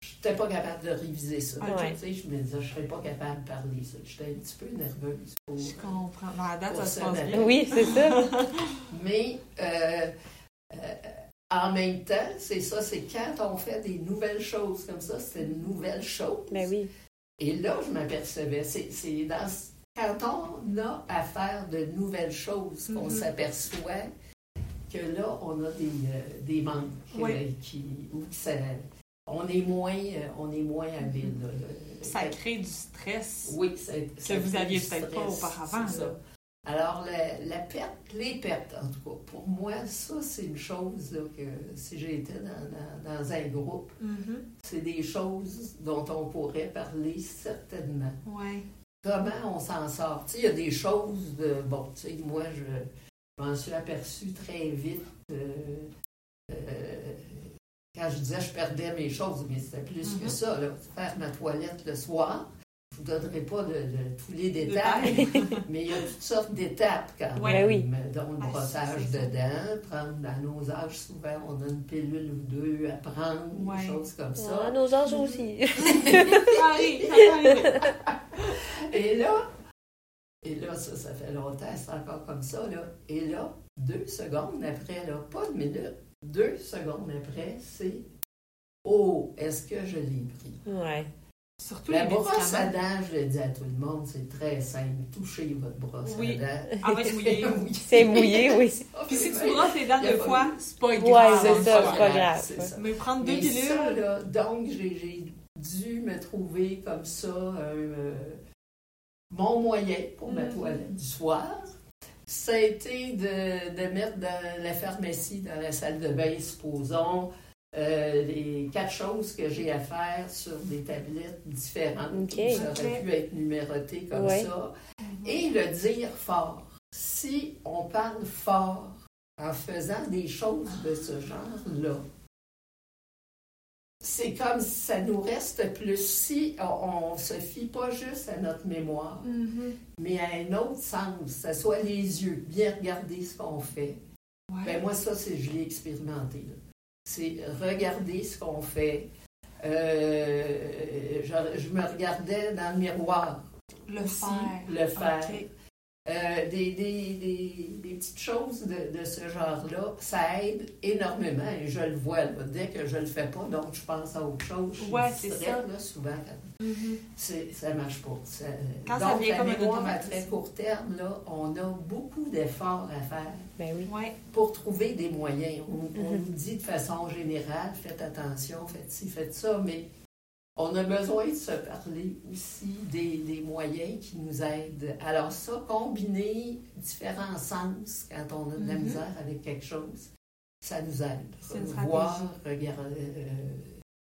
je n'étais pas capable de réviser ça. Ouais. Tu sais, je me disais, je ne serais pas capable de parler ça. J'étais un petit peu nerveuse. pour- Je comprends. La date, ça se passe bien. Oui, c'est ça. Mais euh, euh, en même temps, c'est ça, c'est quand on fait des nouvelles choses comme ça, c'est une nouvelle chose. Ben oui. Et là, je m'apercevais, c'est dans ce- quand on a à faire de nouvelles choses qu'on Mhm. s'aperçoit que là, on a des, euh, des manques Oui. euh, qui, ou que ça- on est moins, euh, on est moins habile. là, le- Ça crée du stress. oui, ça, ça que vous aviez peut-être pas auparavant, ça. Alors, la, la perte, les pertes, en tout cas, pour moi, ça, c'est une chose là, que si j'étais dans, dans- dans un groupe, Mhm. c'est des choses dont on pourrait parler certainement. Ouais. Comment on s'en sort? Il y a des choses de. Bon, tu sais, moi, je m'en suis aperçu très vite. euh, euh, quand je disais je perdais mes choses, mais c'était plus que Mhm. ça. Là. Faire ma toilette le soir, je vous donnerai pas de, de tous les détails, mais il y a toutes sortes d'étapes quand Ouais. même. oui. Dont le Ah, brossage ça. dedans, prendre à nos âges, souvent, on a une pilule ou deux à prendre, Ouais. des choses comme À ça. nos âges aussi. Ça arrive, ça peut arriver. Et là, et là, ça, ça fait longtemps, c'est encore comme ça, là. Et là, deux secondes après, là, pas une minute, deux secondes après, c'est Oh, est-ce que je l'ai pris? Ouais. Surtout La les brosse à dents, je le dis à tout le monde, c'est très simple. Touchez votre brosse Oui. à dents. Ah ouais, mouillé. Oui. C'est mouillé, oui. Puis si tu brosses les dents deux fois, c'est pas Ouais, grave. c'est ça, c'est pas grave. C'est ça. Mais prendre deux Mais ça, pilules, là, donc, j'ai j'ai dû me trouver comme ça un, euh, mon moyen pour ma Mhm. toilette du soir. Ça a été de, de mettre dans la pharmacie, dans la salle de bain, supposons, euh, les quatre choses que j'ai à faire sur des tablettes différentes. Ok. Ça aurait Ok. pu être numéroté comme Ouais. ça. Et le dire fort. Si on parle fort en faisant des choses de ce genre-là, c'est comme ça nous reste plus si on, se fie pas juste à notre mémoire, Mhm. mais à un autre sens, que ce soit les yeux, bien regarder ce qu'on fait. Ouais. Ben moi, ça, c'est je l'ai expérimenté. C'est regarder ce qu'on fait. Euh, je, je me regardais dans le miroir le aussi, faire. le faire. Euh, des, des- des- des petites choses de, de ce genre-là, ça aide énormément et je le vois. là. Dès que je le fais pas, donc je pense à autre chose. Je suis Ouais, c'est ça. là, souvent, quand Mhm. c'est- ça marche pas. Ça- Quand ça donc, vient la mémoire à très court terme, là, on a beaucoup d'efforts à faire Ben oui. Pour trouver des moyens. On, on Mhm. nous dit de façon générale, faites attention, faites ci, faites ça, mais on a besoin de se parler aussi des, des moyens qui nous aident. Alors ça, combiner différents sens quand on a de la Mhm. misère avec quelque chose, ça nous aide. Voir, regarder, euh,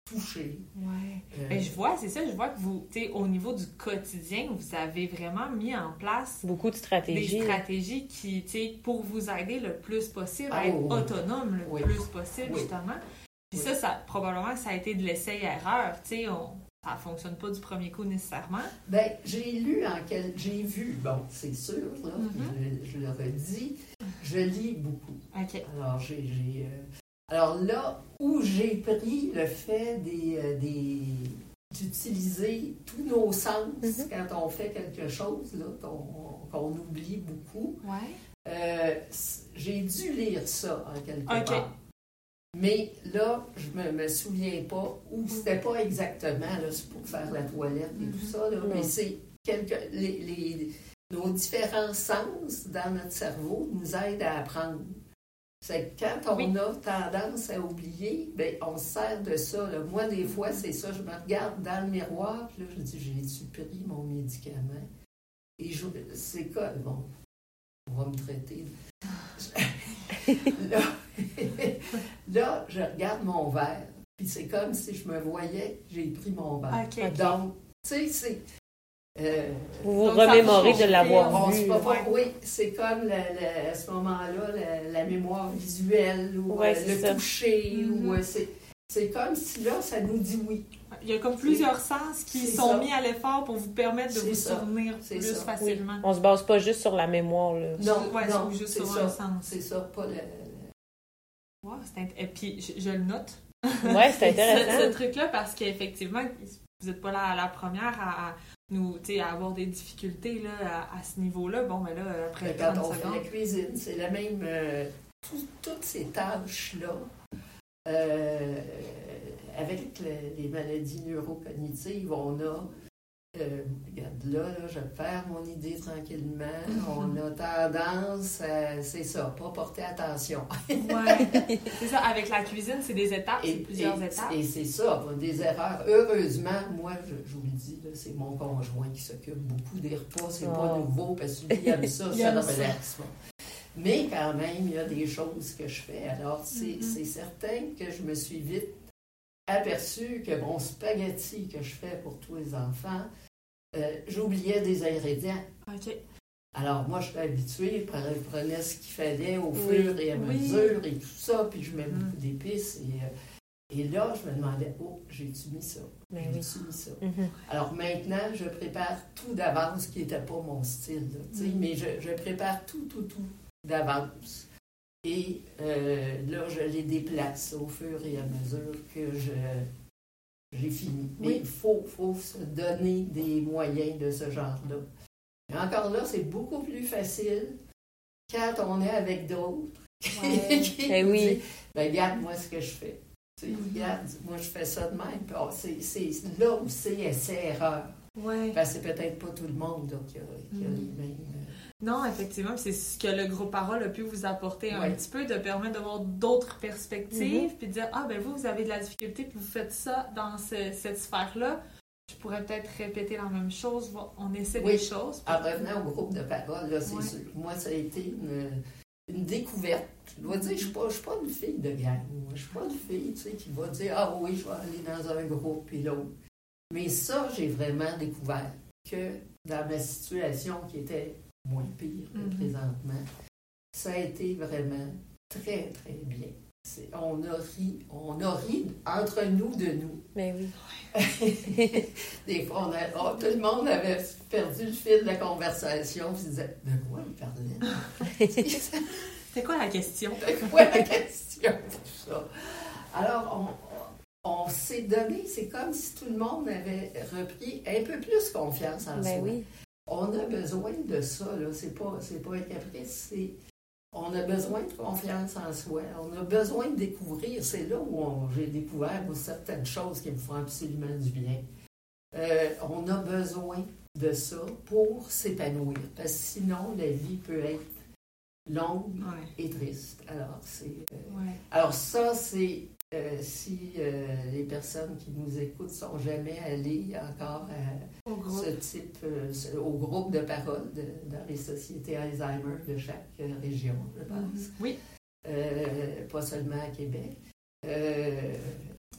toucher. Ouais. Euh, Ben, je vois, c'est ça, je vois que vous, tu sais, au niveau du quotidien, vous avez vraiment mis en place Beaucoup de des stratégies. stratégies qui, tu sais, pour vous aider le plus possible à Ah, être oui. autonome le Oui. plus possible, Oui. justement. Puis Oui. ça, ça, probablement, ça a été de l'essai-erreur, tu sais, on- ça fonctionne pas du premier coup nécessairement. Ben, j'ai lu en quel. J'ai vu, bon, c'est sûr, là, Mhm. je, je le redis, je lis beaucoup. OK. Alors, j'ai. euh, Alors là, où j'ai pris le fait des. euh, des d'utiliser tous nos sens Mhm. quand on fait quelque chose, là, qu'on, oublie beaucoup. Ouais. Euh, j'ai dû lire ça en quelque Ok. part. Mais là, je me, me souviens pas où c'était pas exactement, là, c'est pour faire la toilette et tout ça, là, Mhm. mais c'est quelque, les, les- nos différents sens dans notre cerveau nous aident à apprendre. C'est quand on Oui. a tendance à oublier, ben, on se sert de ça. là. Moi, des fois, c'est ça, je me regarde dans le miroir, puis là, je dis, j'ai-tu pris mon médicament? Et je, c'est quoi? Bon, on va me traiter. là, là, je regarde mon verre, puis c'est comme si je me voyais, j'ai pris mon verre. Donc, tu sais, c'est. euh, Vous vous remémorez de l'avoir on vu. pas- Ouais. oui, c'est comme le- le- à ce moment-là, la, la mémoire visuelle ou Ouais, euh, le ça. toucher. Mhm. ou euh, c'est, c'est comme si là, ça nous dit oui. Il y a comme plusieurs sens qui sont ça. mis à l'effort pour vous permettre de C'est vous ça. souvenir plus ça. Oui. facilement. On se base pas juste sur la mémoire. Là. Non, Ouais, non, c'est juste c'est sur ça. un sens. C'est ça, pas le. Wow, Et puis, je, je le note. Ouais, c'est ce, ce intéressant. truc-là, parce qu'effectivement, vous n'êtes pas la, la première à, à nous, tu sais, à avoir des difficultés là, à, à ce niveau-là. Bon, mais là, après quand 30 on fait la cuisine, c'est la même. euh, tout- toutes ces tâches-là, euh, avec le- les maladies neurocognitives, on a. euh, regarde là, là, je perds mon idée tranquillement. On a tendance à, c'est ça, pas porter attention. Ouais. c'est ça, avec la cuisine, c'est des étapes, c'est plusieurs et- étapes. et c'est ça, des erreurs. Heureusement, moi, je, je vous le dis, là, c'est mon conjoint qui s'occupe beaucoup des repas. C'est pas Oh. nouveau parce qu'il aime ça, Il ça aime le ça. relaxe. Mais quand même, il y a des choses que je fais. Alors, c'est Mhm. c'est certain que je me suis vite aperçu que mon spaghetti que je fais pour tous les enfants, euh, j'oubliais des ingrédients. OK. Alors, moi, je suis habituée, je prenais- ce qu'il fallait au Oui. fur et à Oui. mesure et tout ça, puis je mets Mm. beaucoup d'épices. Et, euh, et là, je me demandais, oh, j'ai-tu mis ça? Ben oui. J'ai-tu mis ça? Mhm. Alors maintenant, je prépare tout d'avance, qui n'était pas mon style, là, Mm. mais je, je prépare tout, tout, tout d'avance. Et euh, là, je les déplace au fur et à mesure que je j'ai fini. Mais Oui. il faut, faut se donner des moyens de ce genre-là. Et encore là, c'est beaucoup plus facile quand on est avec d'autres. Ouais. Eh oui. ben, regarde moi ce que je fais. Tu sais, Mhm. regarde, moi je fais ça de même. Oh, c'est, c'est là où c'est essai-erreur. Ouais. Parce que c'est peut-être pas tout le monde qui a, qui a Mhm. Non, effectivement, c'est ce que le groupe Parole a pu vous apporter un petit peu, de permettre d'avoir d'autres perspectives, puis de dire Ah, ben vous, vous avez de la difficulté, puis vous faites ça dans ce- cette sphère-là. Je pourrais peut-être répéter la même chose, on essaie Oui. des choses. En revenant au groupe de parole, là, c'est Ouais. sûr. Moi, ça a été une, une découverte. Je dois dire, je ne suis, pas- je suis pas une fille de gang. Je ne suis pas une fille tu sais, qui va dire Ah oui, je vais aller dans un groupe puis l'autre. Mais ça, j'ai vraiment découvert que dans ma situation qui était moins pire que Mhm. présentement, ça a été vraiment très, très bien. On a ri, on a ri entre nous de nous. Ben oui. Des fois, on a- oh, tout le monde avait perdu le fil de la conversation. Puis se disait De quoi il parlait? C'est quoi la question? De quoi la question Tout ça? Alors, on, on s'est donné, c'est comme si tout le monde avait repris un peu plus confiance en Ben soi. oui. On a besoin de ça, là. C'est pas, c'est pas un caprice, c'est. On a besoin de confiance en soi. On a besoin de découvrir. C'est là où j'ai découvert moi, certaines choses qui me font absolument du bien. Euh, on a besoin de ça pour s'épanouir. Parce que sinon, la vie peut être longue Ouais. et triste. Alors, c'est. euh, Ouais. alors ça, c'est euh, si euh, les personnes qui nous écoutent sont jamais allées encore à Au ce type, euh, ce- au groupe de parole de- dans les sociétés Alzheimer de chaque euh, région, je pense. Mhm. Oui, Euh, pas seulement à Québec. Euh,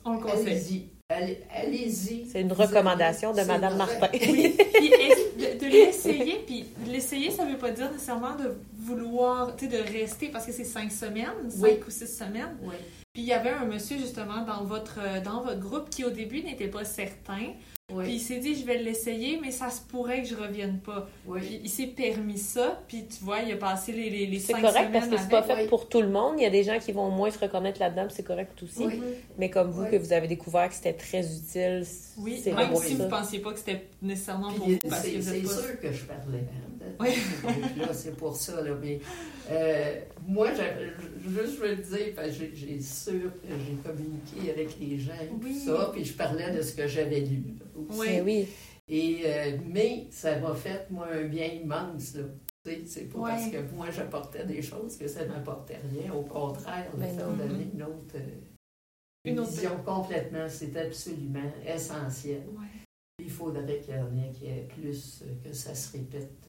on le conseille. allez-y, Allez- Allez-y. C'est une recommandation de une Martin. Oui, puis de, l'essayer, puis l'essayer, ça veut pas dire nécessairement de vouloir, tu sais, de rester, parce que c'est cinq semaines, cinq Oui. ou six semaines. Oui. Puis il y avait un monsieur, justement, dans votre, euh, dans votre groupe qui, au début, n'était pas certain. Oui. Puis il s'est dit, je vais l'essayer, mais ça se pourrait que je revienne pas. oui. Puis il s'est permis ça, puis tu vois, il a passé les, les, les C'est cinq correct semaines parce que c'est pas fait oui. pour tout le monde. Il y a des gens qui vont moins se reconnaître là-dedans, puis c'est correct aussi. Oui. Mais comme vous, Oui. que vous avez découvert que c'était très utile, Oui, c'est même si ça. vous pensiez pas que c'était nécessairement pour Puis, vous, parce que c'est c'est pas... sûr que je parlais. Hein, Oui. c'est pour ça. Là, mais euh, moi, je, juste je veux le dire, parce que j'ai- sûr que j'ai communiqué avec les gens et Oui. tout ça, puis je parlais de ce que j'avais lu. là, aussi. Oui. Mais oui. Et, euh, mais ça m'a fait, moi, un bien immense. Là. C'est pas Ouais. parce que moi, j'apportais des choses que ça m'apportait rien. Au contraire, le Ben donner une autre, euh, Une une autre- vision complètement, c'est absolument essentiel. Ouais. Il faudrait qu'il y en ait qui ait plus, euh, que ça se répète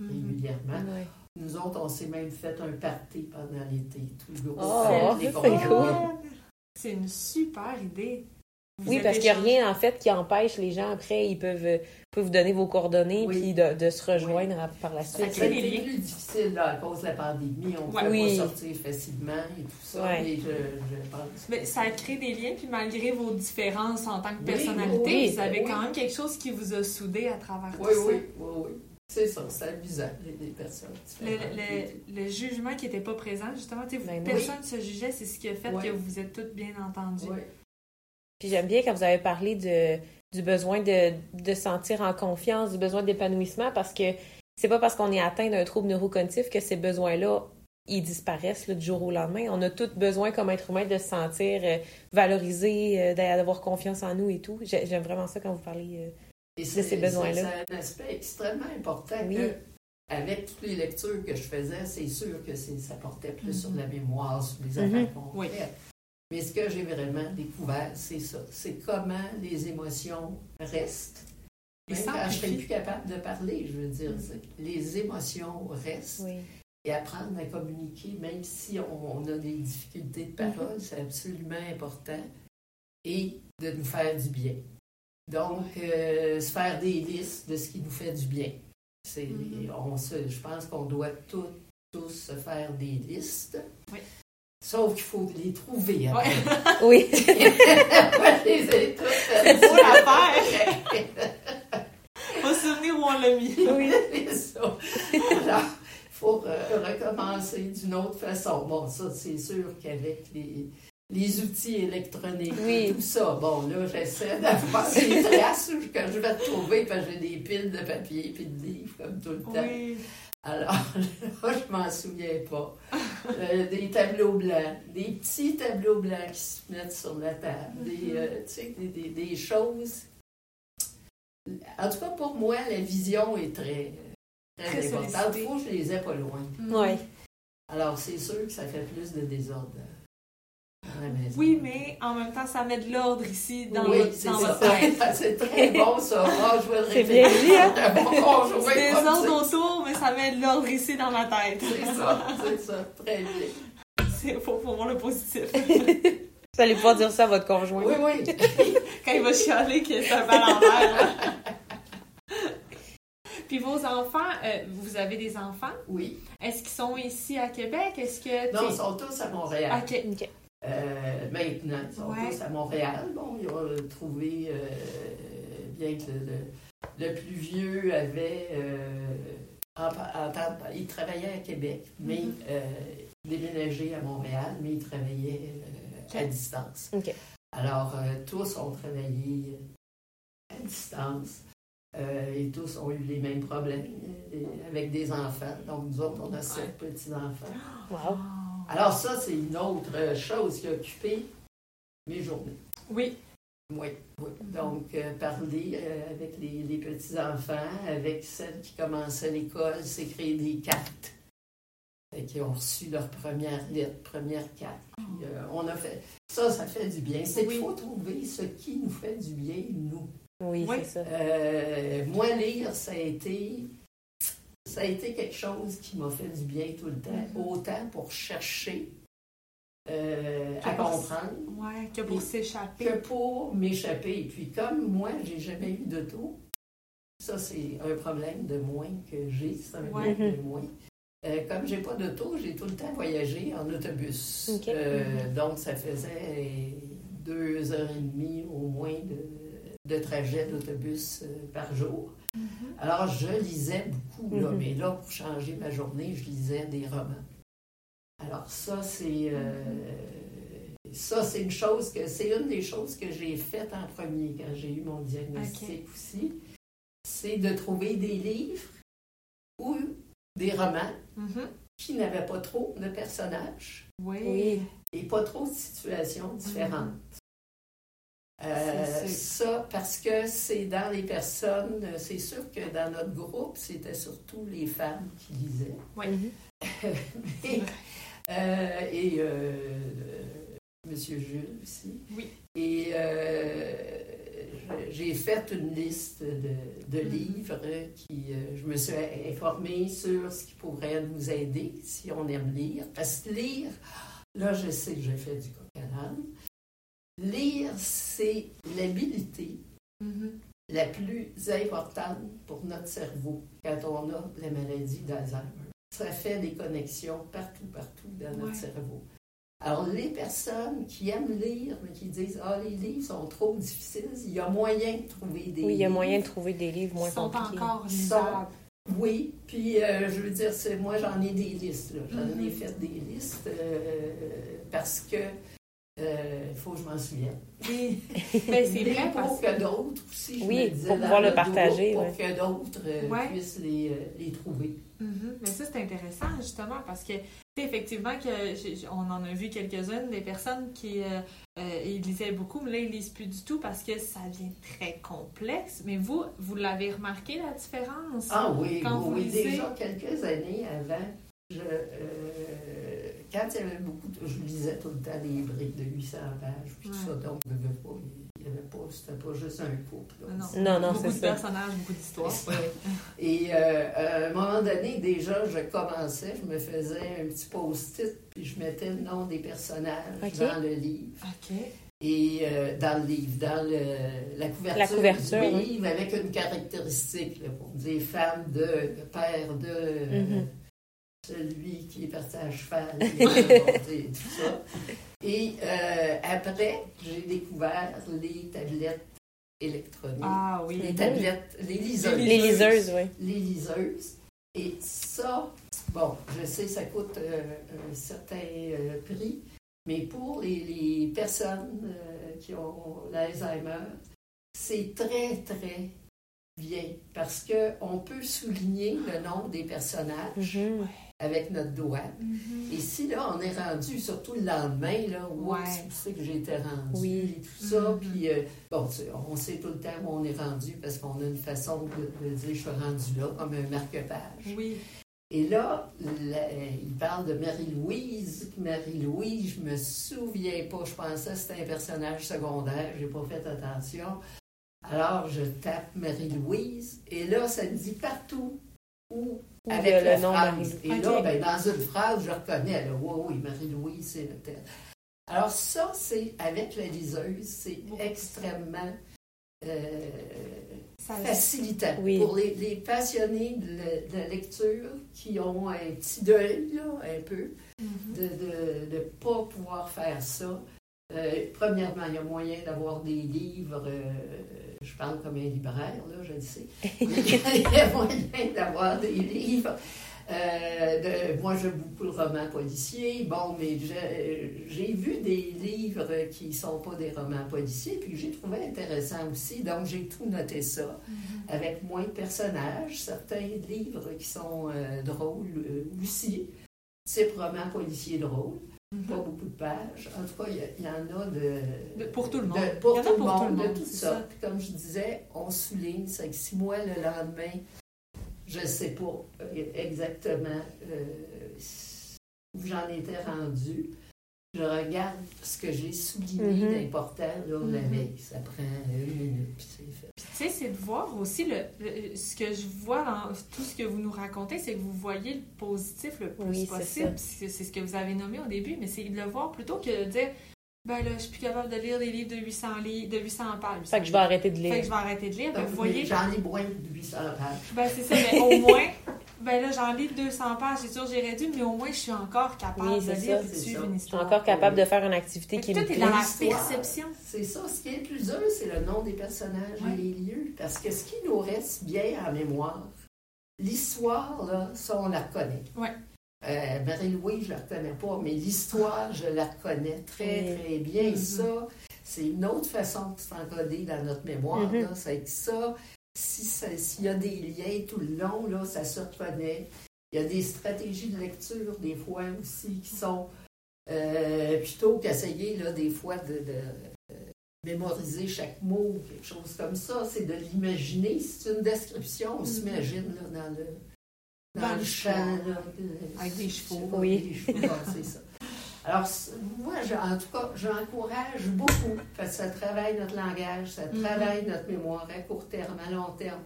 Mhm. régulièrement. Ouais. Nous autres, on s'est même fait un party pendant l'été, tout le groupe. Oh, c'est cool. C'est une super idée. Vous Oui, parce qu'il n'y a rien en fait qui empêche les gens après, ils peuvent, euh, peuvent vous donner vos coordonnées Oui. puis de, de se rejoindre par la Ça suite. liens. plus difficile là, à cause de la pandémie. On ne Oui. pas sortir facilement et tout ça. Ouais. Mais je, je pense Mais ça crée des liens, puis malgré vos différences en tant que Oui, personnalité, oui, vous avez oui. quand même quelque chose qui vous a soudé à travers Oui, tout oui, oui, oui. C'est ça, c'est amusant, les, les personnes ça. Le, différentes. le- le jugement qui n'était pas présent, justement, tu sais, Ben, personne ne se jugeait, c'est ce qui a fait Oui. que vous vous êtes toutes bien entendues. Puis j'aime bien quand vous avez parlé de, du besoin de, de sentir en confiance, du besoin d'épanouissement, parce que c'est pas parce qu'on est atteint d'un trouble neurocognitif que ces besoins-là ils disparaissent là, du jour au lendemain. On a tous besoin, comme être humain, de se sentir euh, valorisé, euh, d'avoir confiance en nous et tout. J'ai- J'aime vraiment ça quand vous parlez. euh, Et de ces besoins-là. C'est un aspect extrêmement important Oui. que, avec toutes les lectures que je faisais, c'est sûr que c'est- ça portait plus sur la mémoire, sur les Mhm. affaires qu'on Oui. Mais ce que j'ai vraiment découvert, c'est ça. C'est comment les émotions restent. Et Même quand je serais amplifie. plus capable de parler, je veux dire, Mhm. les émotions restent. oui. Et apprendre à communiquer, même si on, on a des difficultés de parole, c'est absolument important. Et de nous faire du bien. Donc, euh, se faire des listes de ce qui nous fait du bien. C'est, Mhm. on se- je pense qu'on doit tous, tous se faire des listes. Oui. Sauf qu'il faut les trouver. Ouais. après. Oui. Moi, je les ai toutes C'est l'affaire! faites. Faut se souvenir où on l'a mis. oui. C'est ça. Alors, il faut recommencer d'une autre façon. Bon, ça, c'est sûr qu'avec les, les outils électroniques, Oui. tout ça, bon, là, j'essaie d'avoir des traces que je vais retrouver parce que j'ai des piles de papier et de livres, comme tout le temps. Oui. Alors, là, je m'en souviens pas. Euh, des tableaux blancs, des petits tableaux blancs qui se mettent sur la table, des, Mhm. euh, tu sais, des, des- des choses. En tout cas, pour moi, la vision est très, très, Très importante. faut que je les ai pas loin. Oui. Alors, c'est sûr que ça fait plus de désordre. Oui, mais en même temps, ça met de l'ordre ici dans, oui, votre, dans tête. c'est très bon, ça. Ah, je vais le C'est répéter. bien dit, hein? Un bon conjoint, C'est des comme ça. ordres autour, mais ça met de l'ordre ici dans ma tête. C'est ça, c'est ça. Très bien. C'est pour, pour voir le positif. Vous allez pouvoir dire ça à votre conjoint. Oui, oui. Quand il va chialer que c'est un bal en verre. Puis vos enfants, euh, vous avez des enfants? Oui. Est-ce qu'ils sont ici à Québec? Est-ce que... Non, ils sont tous à Montréal. Ok. OK. Euh, maintenant, ils sont Ouais. tous à Montréal. Bon, ils ont trouvé, euh, bien que le, le- le plus vieux avait. euh, en- il travaillait à Québec, mais Mhm. euh, déménagé à Montréal, mais il travaillait euh, à distance. Alors, euh, tous ont travaillé à distance. euh, et tous ont eu les mêmes problèmes euh, avec des enfants. Donc, nous autres, on a sept petits-enfants. Wow. Alors ça, c'est une autre chose qui a occupé mes journées. Oui. Oui, oui. Donc, euh, parler euh, avec les, les petits-enfants, avec celles qui commençaient l'école, s'écrire des cartes. Et qui ont reçu leur première lettre, première carte. Puis, euh, on a fait... Ça, ça fait du bien. C'est qu'il Oui. faut trouver ce qui nous fait du bien, nous. Oui, Oui. c'est ça. Euh, moi, lire, ça a été... Ça a été quelque chose qui m'a fait du bien tout le temps, Mhm. autant pour chercher euh, à comprendre Ouais, que pour s'échapper. que pour m'échapper. Puis comme moi, j'ai jamais eu d'auto, ça c'est un problème de moins que j'ai, c'est un Ouais. de moins. Euh, comme j'ai pas d'auto, j'ai tout le temps voyagé en autobus. Euh, donc ça faisait deux heures et demie au moins de, de trajet d'autobus euh, par jour. Mhm. Alors je lisais beaucoup, là, Mhm. mais là pour changer ma journée, je lisais des romans. Alors ça c'est euh, ça c'est une chose que c'est une des choses que j'ai faites en premier quand j'ai eu mon diagnostic aussi, c'est de trouver des livres ou des romans Mhm. qui n'avaient pas trop de personnages. Oui. et pas trop de situations différentes. Euh, ça, parce que c'est dans les personnes, c'est sûr que dans notre groupe, c'était surtout les femmes qui lisaient. Mhm. et euh, et, euh, Monsieur Jules aussi. Oui. Et euh, j'ai fait une liste de, de Mhm. livres qui, euh, je me suis informée sur ce qui pourrait nous aider si on aime lire. Parce que lire, là, je sais que j'ai fait du coq à l'âne. Lire, c'est l'habilité Mhm. la plus importante pour notre cerveau quand on a la maladie d'Alzheimer. Ça fait des connexions partout, partout dans notre Ouais. cerveau. Alors, les personnes qui aiment lire, mais qui disent Ah, les livres sont trop difficiles, il y a moyen de trouver des Oui, il y a livres. moyen de trouver des livres moins Ils sont pas compliqués. encore lisables. Oui, puis euh, je veux dire, c'est, moi j'en ai des listes. là. J'en ai Mhm. fait des listes euh, parce que euh, il faut que je m'en souvienne. Ben, c'est Mais vrai parce pour que d'autres aussi, Oui, pour pouvoir le partager, Pour ouais. que d'autres euh, Ouais. puissent les, euh, les trouver. Mhm. Mais ça, c'est intéressant, justement, parce que, effectivement, que on en a vu quelques-unes, des personnes qui euh, euh, ils lisaient beaucoup, mais là, ils lisent plus du tout parce que ça devient très complexe. Mais vous, vous l'avez remarqué, la différence? Ah oui, Quand oui, vous oui, lisez- déjà quelques années avant, je, euh, quand il y avait beaucoup, de- je lisais tout le temps des briques de 800 pages, puis tout ça, donc je ne pas, il y avait pas, c'était pas juste un couple. là. Non, Non, non, beaucoup de ça. personnages, beaucoup d'histoires. Et euh, à un moment donné, déjà, je commençais, je me faisais un petit post-it, puis je mettais le nom des personnages dans le livre. OK. Et euh, dans le livre, dans le- la couverture, La couverture, du oui. livre, avec une caractéristique, là, pour dire femme de, père de, euh, Mhm. Celui qui est parti à cheval, et tout ça. Et euh, après, j'ai découvert les tablettes électroniques. Ah oui. Les tablettes, les liseuses. Les liseuses, oui. Les liseuses. Et ça, bon, je sais, ça coûte euh, un certain euh, prix, mais pour les, les personnes euh, qui ont l'Alzheimer, c'est très, très bien parce qu'on peut souligner le nom des personnages Mhm. Avec notre doigt. Mhm. Et si là, on est rendu, surtout le lendemain, là, où Ouais. sais que j'étais rendu Oui. et tout ça, Mhm. puis euh, bon, tu on sait tout le temps où on est rendu parce qu'on a une façon de, de dire je suis rendu là, comme un marque-page. Oui. Et là, la- il parle de Marie-Louise. Marie-Louise, je me souviens pas, je pensais que c'était un personnage secondaire, j'ai pas fait attention. Alors, je tape Marie-Louise, et là, ça me dit partout où avec la le nom. Marie-Louise. Et là, ben, dans une phrase, je reconnais, là, oui, oui, Marie-Louise, c'est le tel. Alors ça, c'est avec la liseuse, c'est extrêmement euh, facilitant Oui. pour les, les passionnés de la, de lecture qui ont un petit deuil, là, un peu, Mhm. de ne pas pouvoir faire ça. Euh, premièrement, il y a moyen d'avoir des livres, euh, je parle comme un libraire, là, je le sais. il y a moyen d'avoir des livres. euh, de, moi, j'aime beaucoup le roman policier. Bon, mais j'ai vu des livres qui sont pas des romans policiers, puis que j'ai trouvé intéressant aussi. Donc, j'ai tout noté ça Mhm. avec moins de personnages, certains livres qui sont drôles aussi, type roman policier drôle, pas beaucoup de pages. En tout cas, il y en a de, De- pour tout le de- monde. pour en a tout le pour monde, de toutes sortes. comme je disais, on souligne, c'est que si moi, le lendemain, je ne sais pas euh, exactement euh, où j'en étais rendu, je regarde ce que j'ai souligné Mhm. d'important là, la Mhm. veille. Ça prend une minute, puis c'est fait. Puis, tu sais, c'est de voir aussi le, le- ce que je vois dans tout ce que vous nous racontez, c'est que vous voyez le positif le plus Oui, possible. C'est c'est ce que vous avez nommé au début, mais c'est de le voir plutôt que de dire ben là, je suis plus capable de lire des livres de 800 livres, de 800 pages. Fait que je vais arrêter de Fait que lire. je vais arrêter de lire. Ben, Donc, vous voyez, J'en ai moins de 800 pages. ben c'est ça, mais au moins, ben là, j'en lis 200 pages, c'est sûr, j'ai réduit, mais au moins, je suis encore capable Oui, de c'est lire et de suivre une Je suis histoire. encore capable de faire une activité Fait qui me tout est plaît. dans la perception. C'est ça. Ce qui est le plus dur, c'est le nom des personnages et les lieux. Parce que ce qui nous reste bien en mémoire, l'histoire, là, ça, on la reconnaît. Ouais. Euh, Marie-Louise, je la reconnais pas, mais l'histoire, je la reconnais très, Oui. très bien. Mhm. Ça, c'est une autre façon de s'encoder dans notre mémoire. Là. Ça, si ça- s'il y a des liens tout le long, là, ça se reconnaît. Il y a des stratégies de lecture, des fois aussi, qui sont euh, plutôt qu'essayer, là, des fois, de, de- de mémoriser chaque mot, quelque chose comme ça, c'est de l'imaginer. C'est une description, on Mhm. s'imagine là, dans le, dans Dans le champ. là, Avec des chevaux. Oui. Des chevaux, ouais, c'est ça. Alors, moi, je- en tout cas, j'encourage beaucoup parce que ça travaille notre langage, ça Mhm. travaille notre mémoire à court terme, à long terme.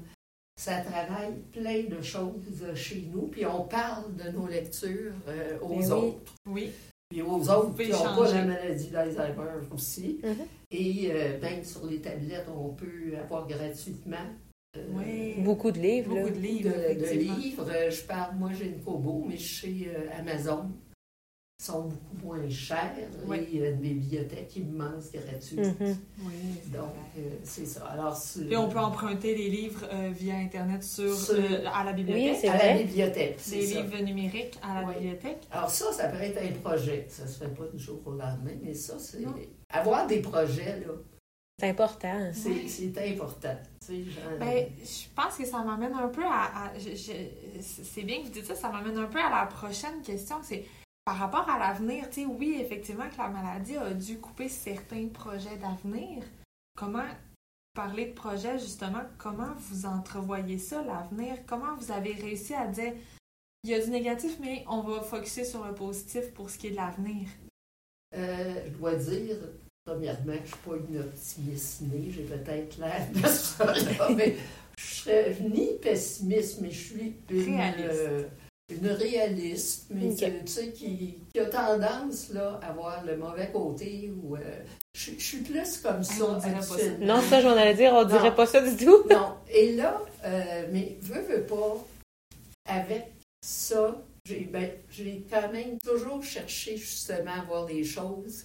Ça travaille plein de choses chez nous, puis on parle de nos lectures euh, aux Ben oui. autres. Oui. Puis aux autres qui n'ont pas la maladie d'Alzheimer aussi. Mhm. Et euh, même sur les tablettes, on peut avoir gratuitement euh, Oui. Beaucoup de livres. Beaucoup de de, livres. de livres. Je parle, moi j'ai une Kobo, mais chez euh, Amazon, sont beaucoup moins chers. Oui. Et euh, une bibliothèque immense, gratuite. Mhm. Oui, c'est Donc, euh, c'est ça. Alors, on peut emprunter les livres euh, via Internet sur, Sur- euh, à la bibliothèque. Oui, c'est à vrai. la bibliothèque, Des ça. livres numériques à la Oui. bibliothèque. Alors ça, ça peut être un projet. Ça se fait pas du jour au lendemain, mais ça, c'est... Avoir des projets, là, C'est important. c'est Ouais. c'est important. Genre- Ben, je pense que ça m'amène un peu à. à- c'est bien que vous dites ça, ça m'amène un peu à la prochaine question. C'est par rapport à l'avenir. Tu sais, oui, effectivement, que la maladie a dû couper certains projets d'avenir. Comment parler de projet, justement, comment vous entrevoyez ça, l'avenir? Comment vous avez réussi à dire il y a du négatif, mais on va focuser sur le positif pour ce qui est de l'avenir? Euh, je dois dire, premièrement, que je ne suis pas une optimiste née. J'ai peut-être l'air de ça, mais je serais ni pessimiste, mais je suis une Réaliste. euh, une réaliste, mais que, tu sais, qui, qui a tendance là, à voir le mauvais côté. ou euh, je, je suis plus comme ça. on dirait pas ça. Non, ça, j'en allais dire, on dirait Non. pas ça du tout. Non. Et là, euh, mais veux, veux pas, avec ça, j'ai ben, j'ai quand même toujours cherché justement à voir des choses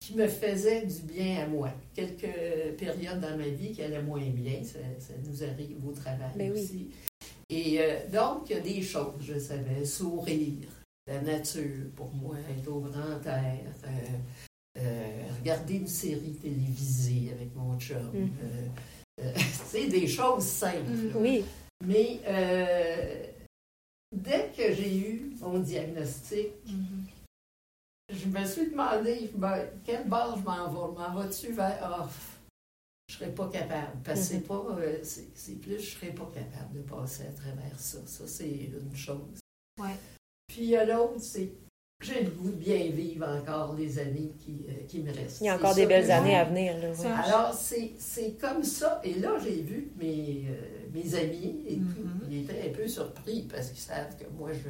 qui me faisaient du bien à moi. Quelques périodes dans ma vie qui allaient moins bien, ça, ça nous arrive au travail Ben oui. Et euh, donc, il y a des choses, je savais, sourire, la nature, pour moi, être au grand air, euh, euh, regarder une série télévisée avec mon chum. Tu sais, des choses simples. Là. Oui. Mais dès que j'ai eu mon diagnostic, je me suis demandé, ben, quelle barre je m'en vais? M'en vas-tu vers. Ah, je serais pas capable. Parce que c'est pas. euh, c'est plus, je serais pas capable de passer à travers ça. Ça, c'est une chose. Ouais. Puis euh, l'autre, c'est. J'ai le goût de bien vivre encore les années qui, euh, qui me restent. Il y a encore des belles je- années à venir. Là, oui. Alors, c'est comme ça. Et là, j'ai vu mes, euh, mes amis et tout, Mhm. ils étaient un peu surpris parce qu'ils savent que moi, je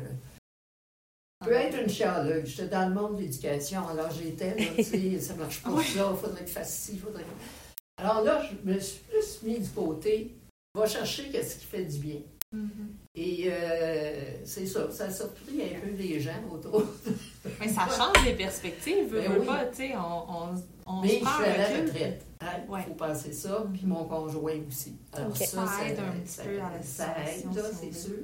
peux être une chialeuse. J'étais dans le monde de l'éducation. Alors, j'étais, là, tu sais, ça marche pas ça, il faudrait que fasse ci, faudrait que- Alors là, je me suis plus mis du côté, va chercher qu'est-ce qui fait du bien. Mhm. Et euh, c'est ça, ça a surpris un peu les gens autour. Mais ça change les perspectives, Ben veux oui. pas, tu sais, on, on, on Mais se je suis à la retraite. Il Ouais. faut penser ça, puis mon conjoint aussi. Alors ça, Ça aide un petit peu à la ça aide, c'est sûr.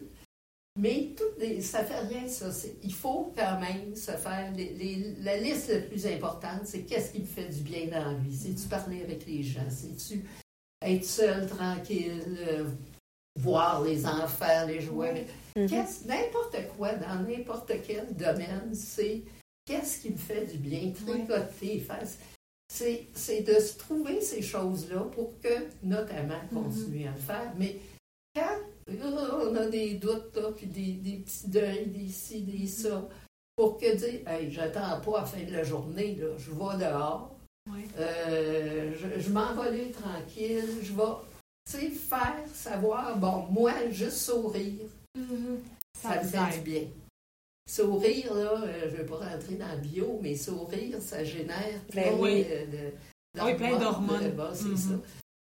Mais toutes les, ça fait rien, ça. Il faut quand même se faire... les- les- la liste la plus importante, c'est qu'est-ce qui me fait du bien dans la vie. C'est-tu parler avec les gens? C'est-tu être seul, tranquille, euh, voir les enfants, les jouer? Oui. Qu'est-ce- N'importe quoi, dans n'importe quel domaine, c'est qu'est-ce qui me fait du bien, tricoter, faire. C'est, c'est de se trouver ces choses-là pour que, notamment, continuer à le faire. Mais quand on a des doutes, là, puis des, des petits deuils, des ci, des ça, pour que dire, hey, j'attends pas à la fin de la journée, là, je vais dehors, euh, je, je m'en vais aller tranquille, je vais, tu sais, faire savoir, bon, moi, juste sourire, ça, me fait du bien. Sourire, là, euh, je ne vais pas rentrer dans le bio, mais sourire, ça génère Ben plein oui. de, de- Oui, plein d'hormones. c'est Mhm. ça.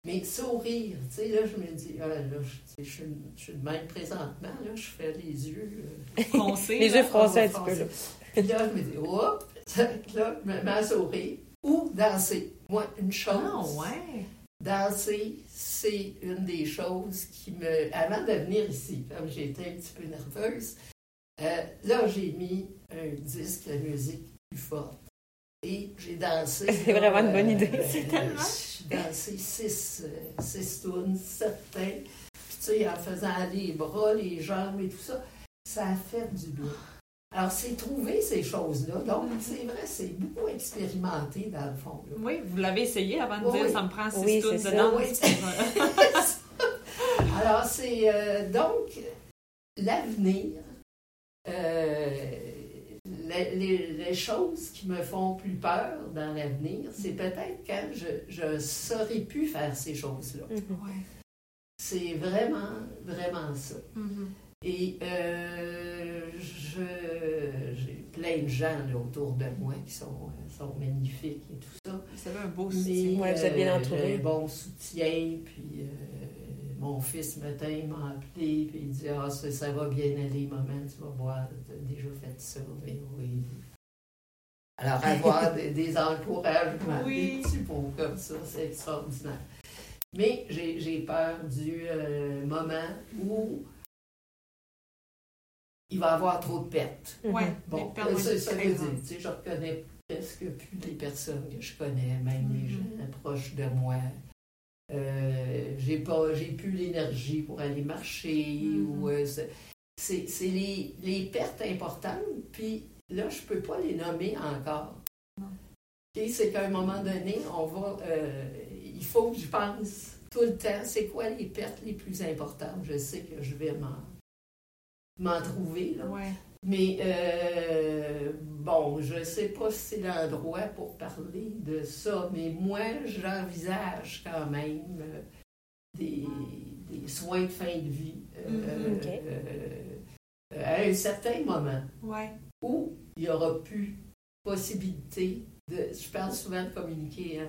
Mais sourire, tu sais, là, je me dis, ah, là, je, je suis, je suis de même présentement, là, je fais les yeux. euh. Les là. yeux froncés un va petit peu, là. Puis là, je me dis, hop, là, je me mets à sourire. Ou danser. Moi, une chose. Ah, ouais. Danser, c'est une des choses qui me. Avant de venir ici, comme j'étais un petit peu nerveuse, euh, là, j'ai mis un disque de musique plus forte. Et j'ai dansé. C'est vraiment une bonne idée. C'est tellement. J'ai dansé six, euh, six tunes, sept teintes. Puis, tu sais, en faisant les bras, les jambes et tout ça, ça a fait du bien. Alors, c'est trouver ces choses-là. Donc, Mhm. c'est vrai, c'est beaucoup expérimenté, dans le fond. là. Oui, vous l'avez essayé avant de Oui, dire ça me prend six Oui, tunes c'est de ça, danse. oui. Alors, c'est euh, donc l'avenir, euh, les, les- les choses qui me font plus peur dans l'avenir, c'est peut-être quand je, je saurais plus faire ces choses-là. Mhm. ouais. C'est vraiment, vraiment ça. Mhm. Et euh, je- j'ai plein de gens là, autour de moi qui sont, euh, sont magnifiques et tout ça. Vous avez un beau Mais, soutien. Ouais, vous êtes bien euh, entouré. un bon soutien, puis euh, mon fils, ce matin, il m'a appelé, puis il dit Ah, ça, ça va bien aller, maman, tu vas voir, tu as déjà fait ça. Mais oui. Alors, avoir des, des encouragements, Oui. des petits comme ça, c'est extraordinaire. Mais j'ai j'ai peur du euh, moment où il va y avoir trop de pertes. Ouais. Bon, mais perdre ça, veut présence. dire, tu sais, je reconnais presque plus les personnes que je connais, même les Mhm. gens proches de moi. Euh, j'ai pas, j'ai plus l'énergie pour aller marcher Mhm. ou euh, c'est, les, les pertes importantes. Puis là, je peux pas les nommer encore. C'est qu'à un moment donné, on va, euh, il faut que je pense tout le temps, c'est quoi les pertes les plus importantes? Je sais que je vais m'en, m'en trouver là. Ouais. Mais euh, bon, je ne sais pas si c'est l'endroit pour parler de ça, mais moi, j'envisage quand même euh, des, des soins de fin de vie euh, Mhm, euh, à un certain moment. Ouais. où il n'y aura plus possibilité de. Je parle souvent de communiquer, hein,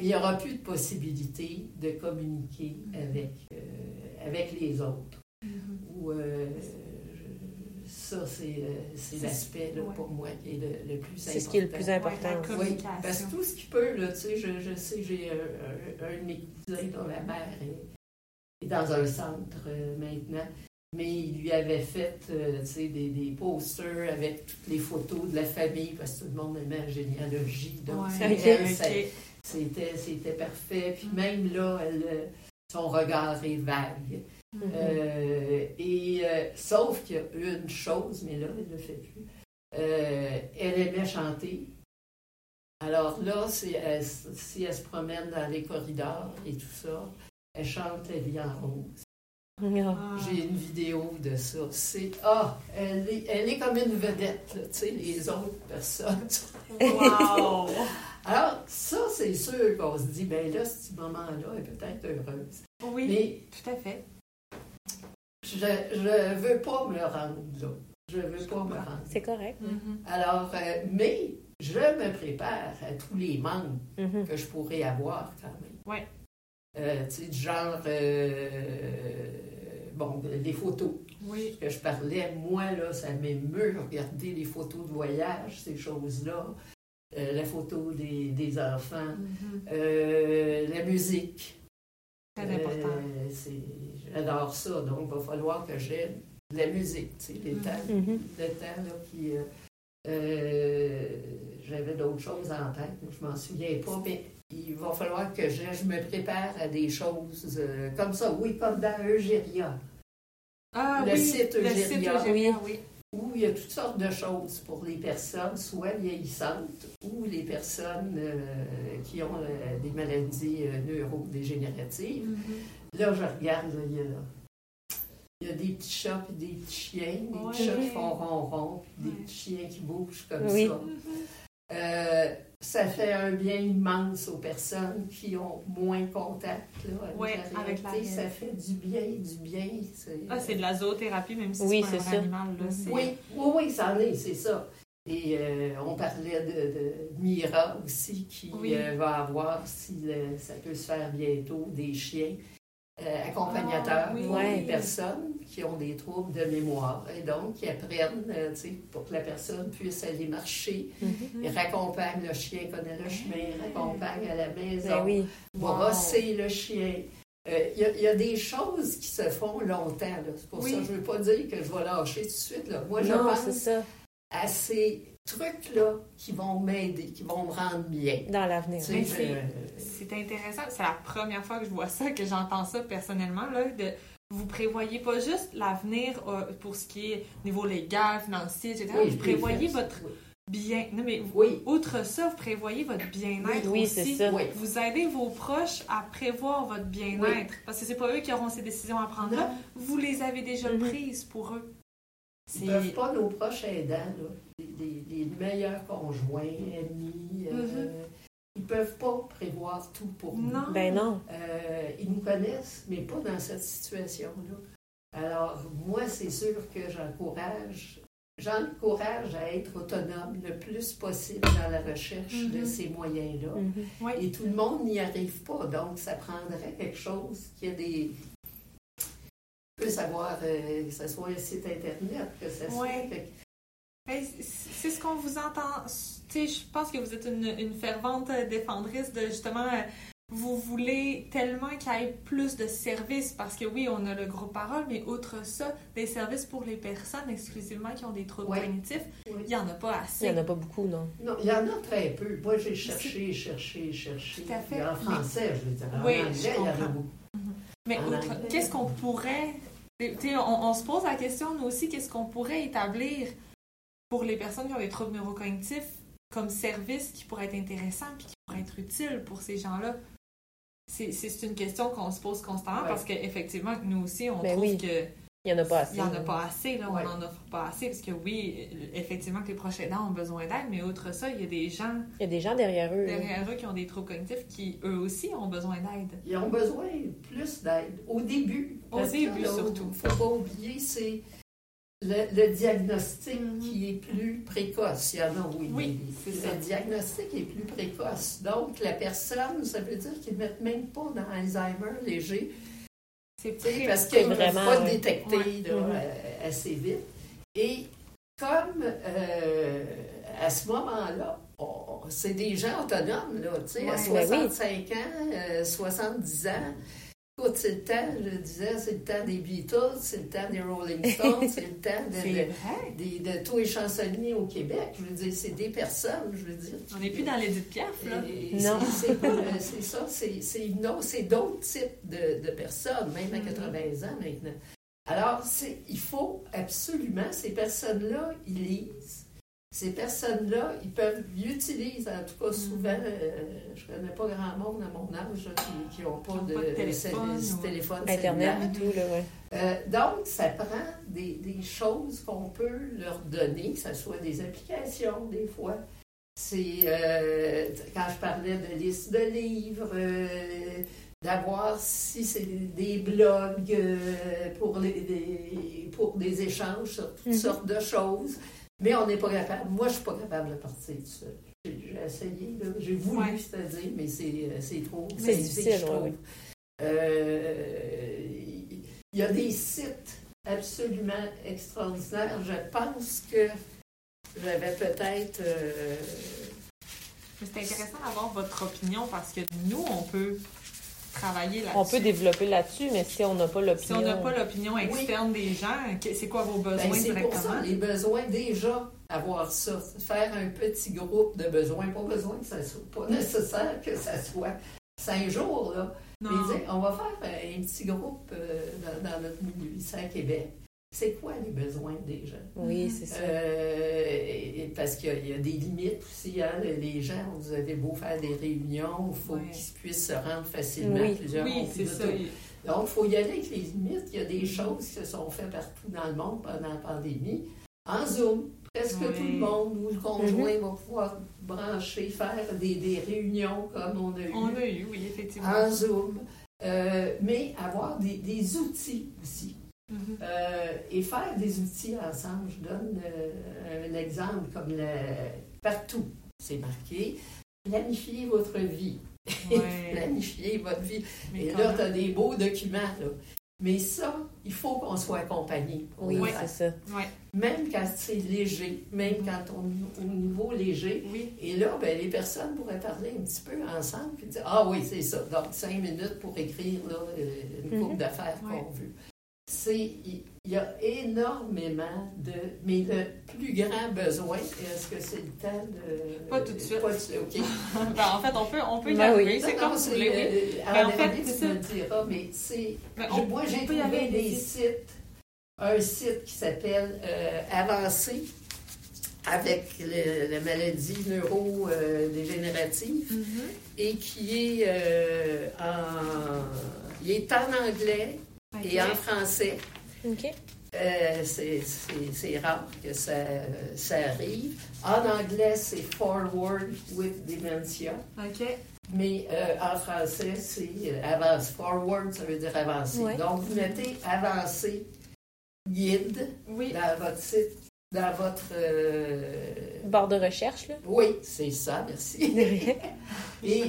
il n'y aura plus de possibilité de communiquer avec, euh, avec les autres. Ou euh, je- ça, c'est euh, c'est C'est- l'aspect ouais. pour moi qui est le, le plus important. C'est ce qui est le plus important. Ouais. Oui, parce que tout ce qui peut, là, tu sais, je, je sais, j'ai un, un- un de mes cousins dont la mère est, est dans un centre euh, maintenant, mais il lui avait fait, euh, tu sais, des, des posters avec toutes les photos de la famille, parce que tout le monde aimait la généalogie, donc Ouais, c'était, c'était parfait. Puis Mm. même là, elle, son regard est vague. Mhm. Euh, et euh, sauf qu'il y a une chose, mais là, elle ne le fait plus. Euh, elle aimait chanter. Alors là, elle- si elle se promène dans les corridors et tout ça, elle chante La vie en rose. Ah. J'ai une vidéo de ça. C'est ah, elle est, elle est comme une vedette, tu sais, les autres personnes. Wow! Alors, ça, c'est sûr qu'on se dit, ben là, ce moment-là, elle est peut-être heureuse. Oui, Mais tout à fait. Je ne veux pas me rendre là. Je ne veux pas me rendre. C'est correct. Mhm. Alors, euh, mais je me prépare à tous les manques Mhm. que je pourrais avoir quand même. Ouais. Euh, tu sais, du genre, euh, bon, les photos Oui. que je parlais, moi, là, ça m'émeut regarder les photos de voyage, ces choses-là, Euh, la photo des, des enfants, Mhm. euh, la musique. Très important. Euh, c'est- J'adore ça, donc il va falloir que j'aime de la musique, tu sais, les Mhm. Mhm. le temps là, qui. euh, euh, J'avais d'autres choses en tête, je m'en souviens pas, mais il va falloir que je, je me prépare à des choses euh, comme ça, oui, comme dans Eugéria, Ah le oui, site le Eugéria. site Eugéria, oui. où il y a toutes sortes de choses pour les personnes, soit vieillissantes ou les personnes euh, qui ont euh, des maladies neurodégénératives. Mhm. Là, je regarde, là, il y a il y a des petits chats et des petits chiens, des Ouais. petits chats qui font ronron, puis des petits chiens qui bougent comme Oui. ça. Euh, ça fait un bien immense aux personnes qui ont moins contact là, avec, Ouais, la avec la réalité. Ça fait du bien, du bien. c'est- Ah, c'est de la zoothérapie, même si Oui, c'est pas un ça. animal. Là, c'est- Oui, oui, oui, ça en est, c'est ça. Et euh, on parlait de, de Mira aussi, qui Oui. euh, va avoir, si le- ça peut se faire bientôt, des chiens euh, accompagnateurs Ah, oui. pour les personnes qui ont des troubles de mémoire. Et donc, qui apprennent, euh, pour que la personne puisse aller marcher. Ils raccompagnent le chien, connaît le chemin, ils raccompagnent à la maison Ben oui. va Wow. brosser le chien. Euh, Il y, a- il y a des choses qui se font longtemps. C'est pour Oui. ça que je ne veux pas dire que je vais lâcher tout de suite. Là. Moi, je pense ça. À ces trucs-là qui vont m'aider, qui vont me rendre bien. Dans l'avenir. Tu sais, c'est- intéressant. C'est la première fois que je vois ça, que j'entends ça personnellement. Là, de, vous prévoyez pas juste l'avenir euh, pour ce qui est niveau légal, financier, etc. oui, vous prévoyez oui, votre bien. Non, mais vous- Oui, outre ça, vous prévoyez votre bien-être Oui, aussi. c'est ça. oui. Vous aidez vos proches à prévoir votre bien-être. Parce que c'est pas eux qui auront ces décisions à prendre là. Vous les avez déjà Mhm. prises pour eux. Ils ne peuvent pas, nos proches aidants, là, les, les- les meilleurs conjoints, amis, euh, Mhm. ils ne peuvent pas prévoir tout pour nous. Non. Ben non. Euh, ils nous connaissent, mais pas dans cette situation-là. Alors, moi, c'est sûr que j'encourage, j'encourage à être autonome le plus possible dans la recherche de Mhm. ces moyens-là. Mhm. Oui. Et tout le monde n'y arrive pas, donc ça prendrait quelque chose qui a des... peut savoir euh, que ce soit un site Internet, que ce soit... Ouais. c'est ce qu'on vous entend. Tu sais, je pense que vous êtes une, une fervente défendrice de justement. euh, Vous voulez tellement qu'il y ait plus de services parce que oui, on a le groupe parole, mais outre ça, des services pour les personnes exclusivement qui ont des troubles Ouais. cognitifs, Oui. il n'y en a pas Il assez. n'y en a pas beaucoup, non. Non, il y en a très peu. Moi, j'ai cherché, cherché, cherché. Tout à fait. En français, je veux dire. En Oui, je anglais, il y en a beaucoup. Mais outre- anglais. qu'est-ce qu'on pourrait. tu sais, on, on se pose la question, nous aussi, qu'est-ce qu'on pourrait établir pour les personnes qui ont des troubles neurocognitifs comme service qui pourrait être intéressant puis qui pourrait être utile pour ces gens-là? C'est c'est une question qu'on se pose constamment Ouais. parce qu'effectivement, nous aussi, on Ben trouve oui. que Il n'y en a pas assez. il n'y en a pas assez, là, Ouais. on n'en offre pas assez, parce que oui, effectivement, que les proches aidants ont besoin d'aide, mais outre ça, il y a des gens Il y a des gens derrière eux. derrière eux qui ont des troubles cognitifs qui, eux aussi, ont besoin d'aide. Ils ont besoin plus d'aide. Au début. Au que, début, là, surtout. Il ne faut pas oublier, c'est le, le diagnostic Mhm. qui est plus précoce. Il y en a, oui. Oui, mais c'est ça. Le diagnostic est plus précoce. Donc, la personne, ça veut dire qu'ils ne mettent même pas dans Alzheimer léger, C'est parce qu'ils ne peuvent pas ouais. détecter Ouais. là, euh, assez vite. Et comme euh, à ce moment-là, c'est des gens autonomes, là, tu sais, à Ouais. Ben oui. 65 ans, euh, 70 ans. Écoute, c'est le temps, je disais, c'est le temps des Beatles, c'est le temps des Rolling Stones, c'est le temps de, tous les chansonniers au Québec. Je veux dire, c'est des personnes, je veux dire. On n'est plus dans l'Édith Piaf, là. Et Non. c'est- euh, ça, c'est c'est non, c'est d'autres types de, de personnes, même à Mhm. 80 ans maintenant. Alors, c'est- il faut absolument, ces personnes-là, ils lisent. Ces personnes-là, ils peuvent, ils utilisent, en tout cas souvent, euh, je ne connais pas grand monde à mon âge là, qui n'ont pas de, Pas de téléphone, cell- ou- téléphone Internet et tout, là, ouais. Euh, donc, ça prend des, des choses qu'on peut leur donner, que ce soit des applications des fois. C'est euh, quand je parlais de liste de livres, euh, d'avoir si c'est des blogs euh, pour, les, des, pour des échanges sur toutes Mhm. sortes de choses. Mais on n'est pas capable. Moi, je suis pas capable de partir tout seul. J'ai essayé, j'ai voulu, Ouais. c'est-à-dire, mais c'est c'est trop. C'est difficile, je trouve. ouais. Euh, il y a des sites absolument extraordinaires. Je pense que j'avais peut-être. euh, Mais c'est intéressant d'avoir votre opinion parce que nous, on peut travailler là-dessus. On peut développer là-dessus, mais si on n'a pas Si l'opinion. on n'a pas l'opinion externe des gens, c'est quoi vos besoins ben, c'est pour directement? ça, les besoins, déjà, avoir ça. Faire un petit groupe de besoins. Pas besoin que ça soit. Pas nécessaire que ça soit cinq jours, là. Non. Mais dire, on va faire un petit groupe euh, dans, dans notre milieu ici à Québec. C'est quoi les besoins des gens? Oui, c'est ça. Euh, et- et parce qu'il y a- il y, a des limites aussi. Hein, les gens, vous avez beau faire des réunions, il faut qu'ils puissent se rendre facilement. Oui. Plusieurs Oui, c'est ça. Donc, il faut y aller avec les limites. Il y a des choses qui se sont faites partout dans le monde pendant la pandémie. En Zoom, presque Oui. tout le monde ou le conjoint va pouvoir brancher, faire des, des réunions comme on a eu On a eu, oui, effectivement. en Zoom. Euh, mais avoir des, des outils aussi. Euh, et faire des outils ensemble. Je donne euh, un exemple comme le, partout, c'est marqué. Planifiez votre vie. Ouais. Planifiez votre vie. Mais Et là, tu as des beaux documents. Là. Mais ça, il faut qu'on soit accompagné. pour Oui, c'est ça. Ouais. Même quand c'est léger, même quand on au niveau léger. Oui. Et là, ben, les personnes pourraient parler un petit peu ensemble et dire Ah oui, c'est ça. Donc, cinq minutes pour écrire là, euh, une coupe Mhm. d'affaires Ouais. qu'on veut. C'est, il y a énormément de. Mais le plus grand besoin, est-ce que c'est le temps de. Pas tout de suite. Pas tout de suite, OK. Ben, en fait, on peut, on peut y Ben oui. arriver. C'est Non, comme non, vous c'est, voulez, oui. euh, Mais en fait, David, c'est tu ça. me le diras, mais c'est. Ben, je- on- moi, j'ai on peut y aller trouvé des sites, un site qui s'appelle euh, Avancé avec le- la maladie neurodégénérative Mhm. et qui est euh, en. Il est en anglais et en français. OK. Euh, c'est- rare que ça, ça arrive. En anglais, c'est Forward with Dementia. OK. Mais euh, en français, c'est euh, avance. Forward, ça veut dire avancer. Ouais. Donc, vous mettez avancer guide Oui. dans votre site, dans votre. euh, Barre de recherche, là. Oui, c'est ça, merci. Et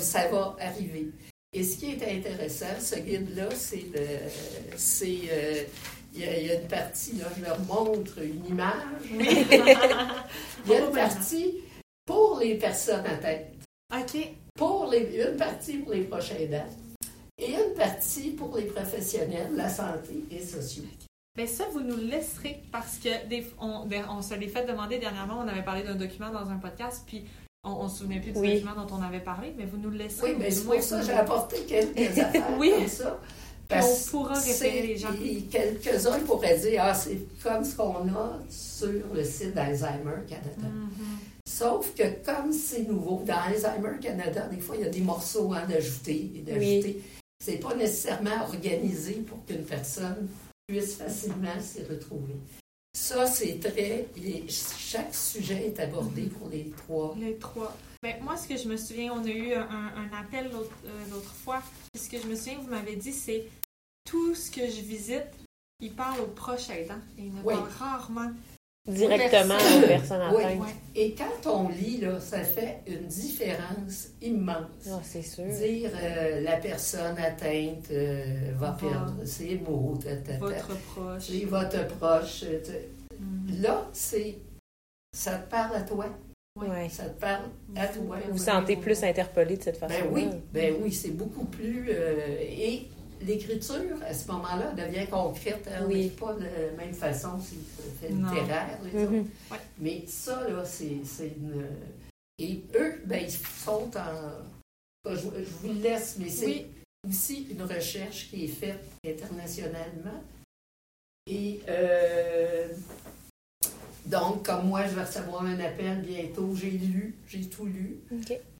ça va arriver. Et ce qui est intéressant, ce guide-là, c'est euh, il y, a- il y a une partie, là, je leur montre une image. Il y a une partie pour les personnes atteintes. OK. pour les, une partie pour les prochains dates et une partie pour les professionnels de la santé et sociaux. Bien, ça, vous nous laisserez parce que des, on, ben, on se l'est fait demander dernièrement. On avait parlé d'un document dans un podcast, puis on ne se souvenait plus du Oui. document dont on avait parlé, mais vous nous le laisserez. Oui, mais c'est pour ça que j'ai apporté quelques affaires Oui. comme ça. on pourra référer les gens. et Quelques-uns pourraient dire, ah, c'est comme ce qu'on a sur le site d'Alzheimer Canada. Mhm. Sauf que comme c'est nouveau, dans Alzheimer Canada, des fois, il y a des morceaux à ajouter et d'ajouter. C'est pas nécessairement organisé pour qu'une personne puisse facilement s'y retrouver. Ça, c'est très. les- chaque sujet est abordé pour les trois. Les trois. Ben, moi, ce que je me souviens, on a eu un, un appel l'autre euh, l'autre fois. Ce que je me souviens, vous m'avez dit, c'est tout ce que je visite, il parle au proche aidant. Et il ne Oui. parle rarement. Directement Personne. aux personnes Oui. atteintes. Ouais. Et quand on lit, là, ça fait une différence immense. Ah, c'est sûr. Dire euh, la personne atteinte euh, va perdre ses mots, ta, ta, ta. Votre proche. C'est votre proche. euh, Mhm. Là, c'est. Ça te parle à toi. Ouais. Ça te parle à toi. Vous vous sentez plus interpellé de cette Ben façon-là. oui, ben oui, c'est beaucoup plus. euh, et l'écriture, à ce moment-là, devient concrète. hein, Oui. pas de la même façon, c'est fait littéraire. Mhm. Mais ça, là, c'est c'est une. Et eux, ben, ils sont en. Je, je vous le laisse, mais c'est Oui. aussi une recherche qui est faite internationalement. Et euh, donc, comme moi, je vais recevoir un appel bientôt, j'ai lu, j'ai tout lu.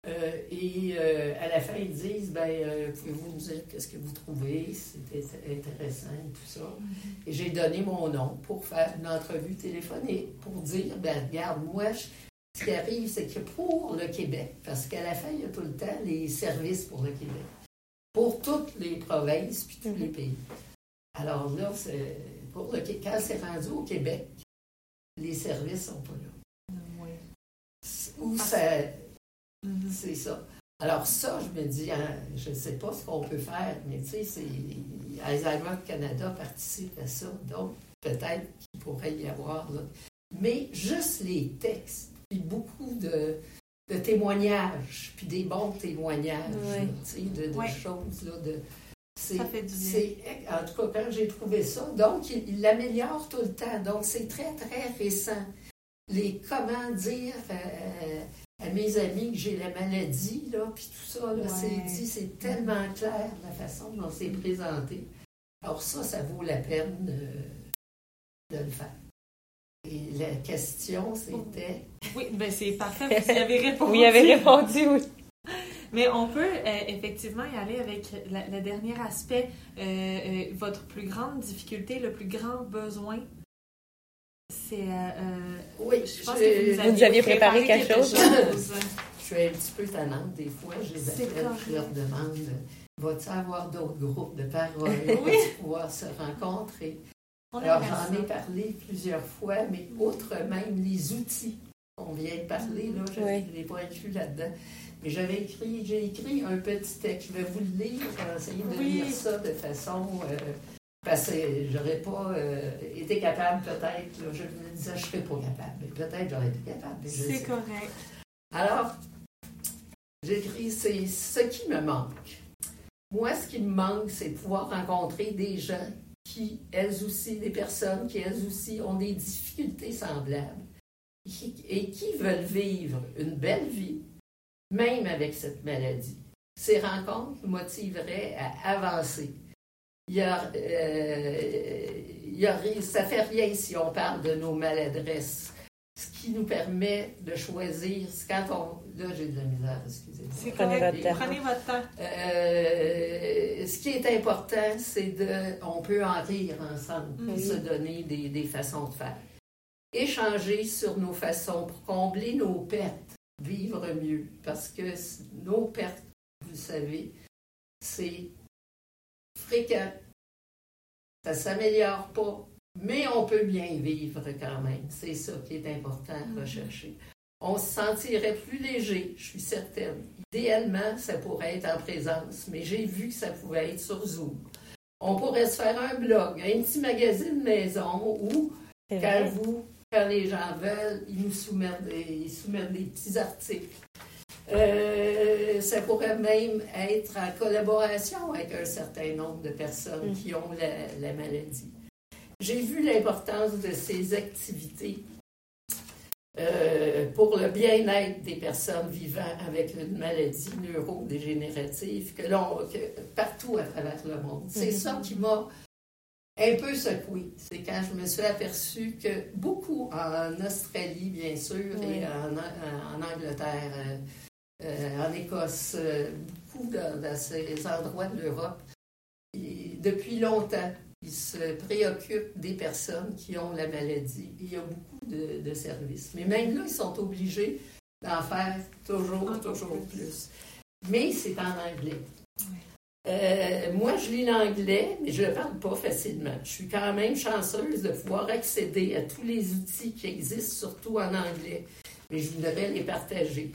Euh, et euh, à la fin, ils disent ben, euh, Pouvez-vous nous dire qu'est-ce que vous trouvez? C'était intéressant et tout ça. Et j'ai donné mon nom pour faire une entrevue téléphonique pour dire ben, Regarde, moi, je- ce qui arrive, c'est que pour le Québec, parce qu'à la fin, il y a tout le temps les services pour le Québec, pour toutes les provinces puis tous Mhm. les pays. Alors là, c'est pour le, quand c'est rendu au Québec, les services sont pas là. Où Parce- ça. Mhm. C'est ça. Alors ça, je me dis, hein, je ne sais pas ce qu'on peut faire, mais tu sais, c'est Alzheimer Canada participe à ça, donc peut-être qu'il pourrait y avoir là. Mais juste les textes, puis beaucoup de, de témoignages, puis des bons témoignages, là, sais, de, choses là, de. C'est, Ça fait du bien. en tout cas, quand j'ai trouvé ça, donc il l'améliore tout le temps. Donc c'est très, très récent. Les comment dire euh, à mes amis que j'ai la maladie, là, puis tout ça, là, Ouais. c'est dit, c'est tellement clair la façon dont c'est présenté. Alors ça, ça vaut la peine de, de le faire. Et la question, c'était... Oui, ben c'est parfait. Vous y avez répondu. Vous y avez répondu, oui. Mais on peut euh, effectivement y aller avec le dernier aspect. Euh, euh, votre plus grande difficulté, le plus grand besoin, c'est. oui, je pense que vous, vous aviez préparé, quelque, chose. je suis un petit peu tannante des fois. Je les appelle, je leur demande vas-tu avoir d'autres groupes de parole oui. pouvoir se rencontrer? Alors, j'en ai parlé plusieurs fois, mais outre même les outils qu'on vient de parler, là, je ne l'ai pas inclus là-dedans. Mais j'avais écrit, j'ai écrit un petit texte. Je vais vous le lire, essayer de lire ça de façon. Euh, parce que j'aurais pas euh, été capable, peut-être. Je me disais, je ne serais pas capable. Mais peut-être j'aurais été capable. C'est correct. Alors, j'écris, c'est ce qui me manque. Moi, ce qui me manque, c'est de pouvoir rencontrer des gens qui, elles aussi, des personnes qui, elles aussi, ont des difficultés semblables et qui veulent vivre une belle vie, même avec cette maladie? Ces rencontres nous motiveraient à avancer. Il y a, euh, il y a, ça fait rien si on parle de nos maladresses. Ce qui nous permet de choisir, quand on... Là, j'ai de la misère, excusez-moi. Prenez votre temps. Prenez votre temps. Euh, ce qui est important, c'est de... On peut en rire ensemble, mm se donner des, des façons de faire échanger sur nos façons pour combler nos pertes, vivre mieux. Parce que nos pertes, vous savez, c'est fréquent. Ça ne s'améliore pas, mais on peut bien vivre quand même. C'est ça qui est important à mm-hmm. rechercher. On se sentirait plus léger, je suis certaine. Idéalement, ça pourrait être en présence, mais j'ai vu que ça pouvait être sur Zoom. On pourrait se faire un blog, un petit magazine maison où, quand vous quand les gens veulent, ils nous soumettent des, soumettent des petits articles. Euh, ça pourrait même être en collaboration avec un certain nombre de personnes mm. qui ont la, maladie. J'ai vu l'importance de ces activités euh, pour le bien-être des personnes vivant avec une maladie neurodégénérative que l'on, partout à travers le monde. C'est mm-hmm. ça qui m'a un peu secoué. C'est quand je me suis aperçue que beaucoup en Australie, bien sûr, et en, Angleterre, euh, euh, en Écosse, euh, beaucoup dans, ces endroits de l'Europe, depuis longtemps, ils se préoccupent des personnes qui ont la maladie. Il y a beaucoup de, services. Mais même là, ils sont obligés d'en faire toujours, toujours plus. Mais c'est en anglais. Euh, moi, je lis l'anglais, mais je ne le parle pas facilement. Je suis quand même chanceuse de pouvoir accéder à tous les outils qui existent, surtout en anglais. Mais je voudrais les partager.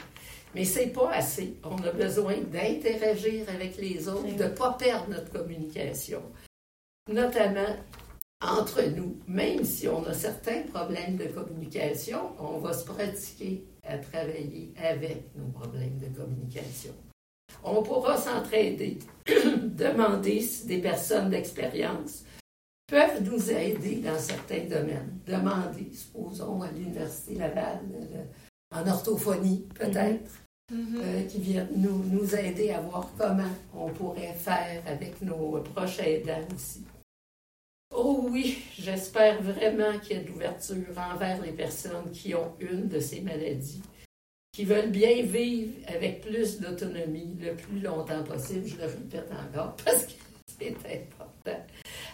Mais c'est pas assez. On a besoin d'interagir avec les autres, de ne pas perdre notre communication. Notamment entre nous, même si on a certains problèmes de communication, on va se pratiquer à travailler avec nos problèmes de communication. On pourra s'entraider, demander si des personnes d'expérience peuvent nous aider dans certains domaines. Demander, supposons, à l'Université Laval, euh, en orthophonie peut-être, mm-hmm. euh, qui viennent nous, nous aider à voir comment on pourrait faire avec nos proches aidants aussi. Oh oui, j'espère vraiment qu'il y a de l'ouverture envers les personnes qui ont une de ces maladies qui veulent bien vivre avec plus d'autonomie le plus longtemps possible. Je le répète encore parce que c'est important.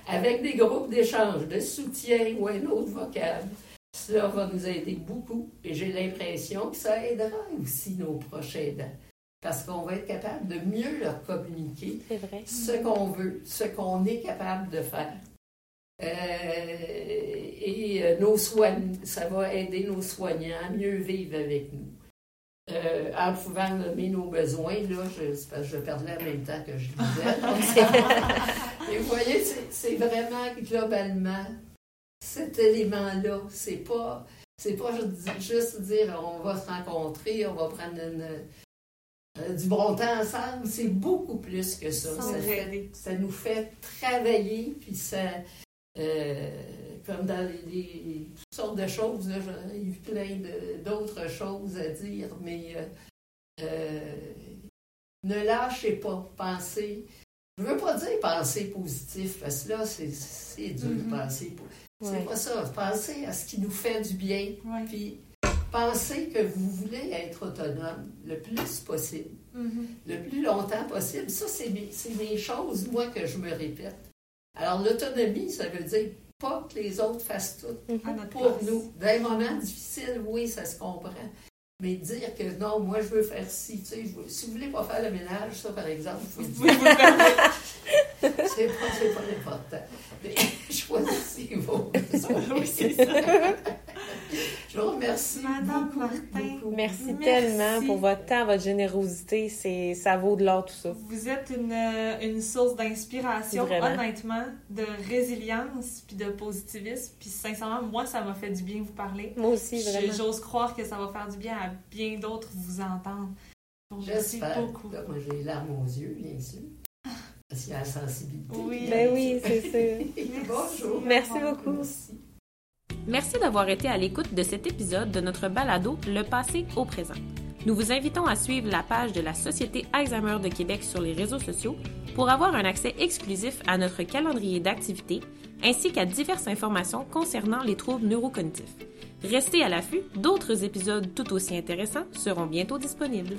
Avec des groupes d'échange, de soutien ou un autre vocable, cela va nous aider beaucoup et j'ai l'impression que ça aidera aussi nos proches aidants parce qu'on va être capable de mieux leur communiquer ce qu'on veut, ce qu'on est capable de faire. Euh, et euh, nos soignants, ça va aider nos soignants à mieux vivre avec nous. Euh, en pouvant nommer nos besoins, là, je, je perdais en même temps que je disais. Et vous voyez, c'est vraiment globalement cet élément-là. C'est pas, c'est pas juste dire on va se rencontrer, on va prendre euh, du bon temps ensemble. C'est beaucoup plus que ça. Ça, nous fait travailler, puis ça. Euh, comme dans les, toutes sortes de choses. J'en ai eu plein d'autres choses à dire, mais euh, euh, ne lâchez pas, pensez. Je ne veux pas dire penser positif, parce que là, c'est dur de mm-hmm. penser. C'est pas ça. Pensez à ce qui nous fait du bien, puis pensez que vous voulez être autonome le plus possible, Mhm. le plus longtemps possible. Ça, c'est mes, c'est mes choses, moi, que je me répète. Alors, l'autonomie, ça veut dire pas que les autres fassent tout notre pour place. nous. Dans les moments difficiles, oui, ça se comprend. Mais dire que non, moi, je veux faire ci, tu sais, je veux- si vous voulez pas faire le ménage, ça, par exemple, vous pouvez vous le permettre. c'est pas, pas important. Mais choisissez vos besoins. Oui, c'est ça. Je vous remercie Madame beaucoup, Martin. beaucoup. Merci, Merci. tellement pour votre temps, votre générosité. C'est, ça vaut de l'or tout ça. Vous êtes une, une source d'inspiration, Vraiment. honnêtement, de résilience puis de positivisme. Puis sincèrement, moi, ça m'a fait du bien vous parler. Moi aussi, Je- vraiment. J'ose croire que ça va faire du bien à bien d'autres vous entendre. Vous remercie J'espère. beaucoup. Là, moi, j'ai les larmes aux yeux, bien sûr. Parce qu'il y a la sensibilité. Oui. Ben oui, c'est sûr. Bonjour. Merci beaucoup. Merci. Merci d'avoir été à l'écoute de cet épisode de notre balado Le passé au présent. Nous vous invitons à suivre la page de la Société Alzheimer de Québec sur les réseaux sociaux pour avoir un accès exclusif à notre calendrier d'activités ainsi qu'à diverses informations concernant les troubles neurocognitifs. Restez à l'affût, d'autres épisodes tout aussi intéressants seront bientôt disponibles.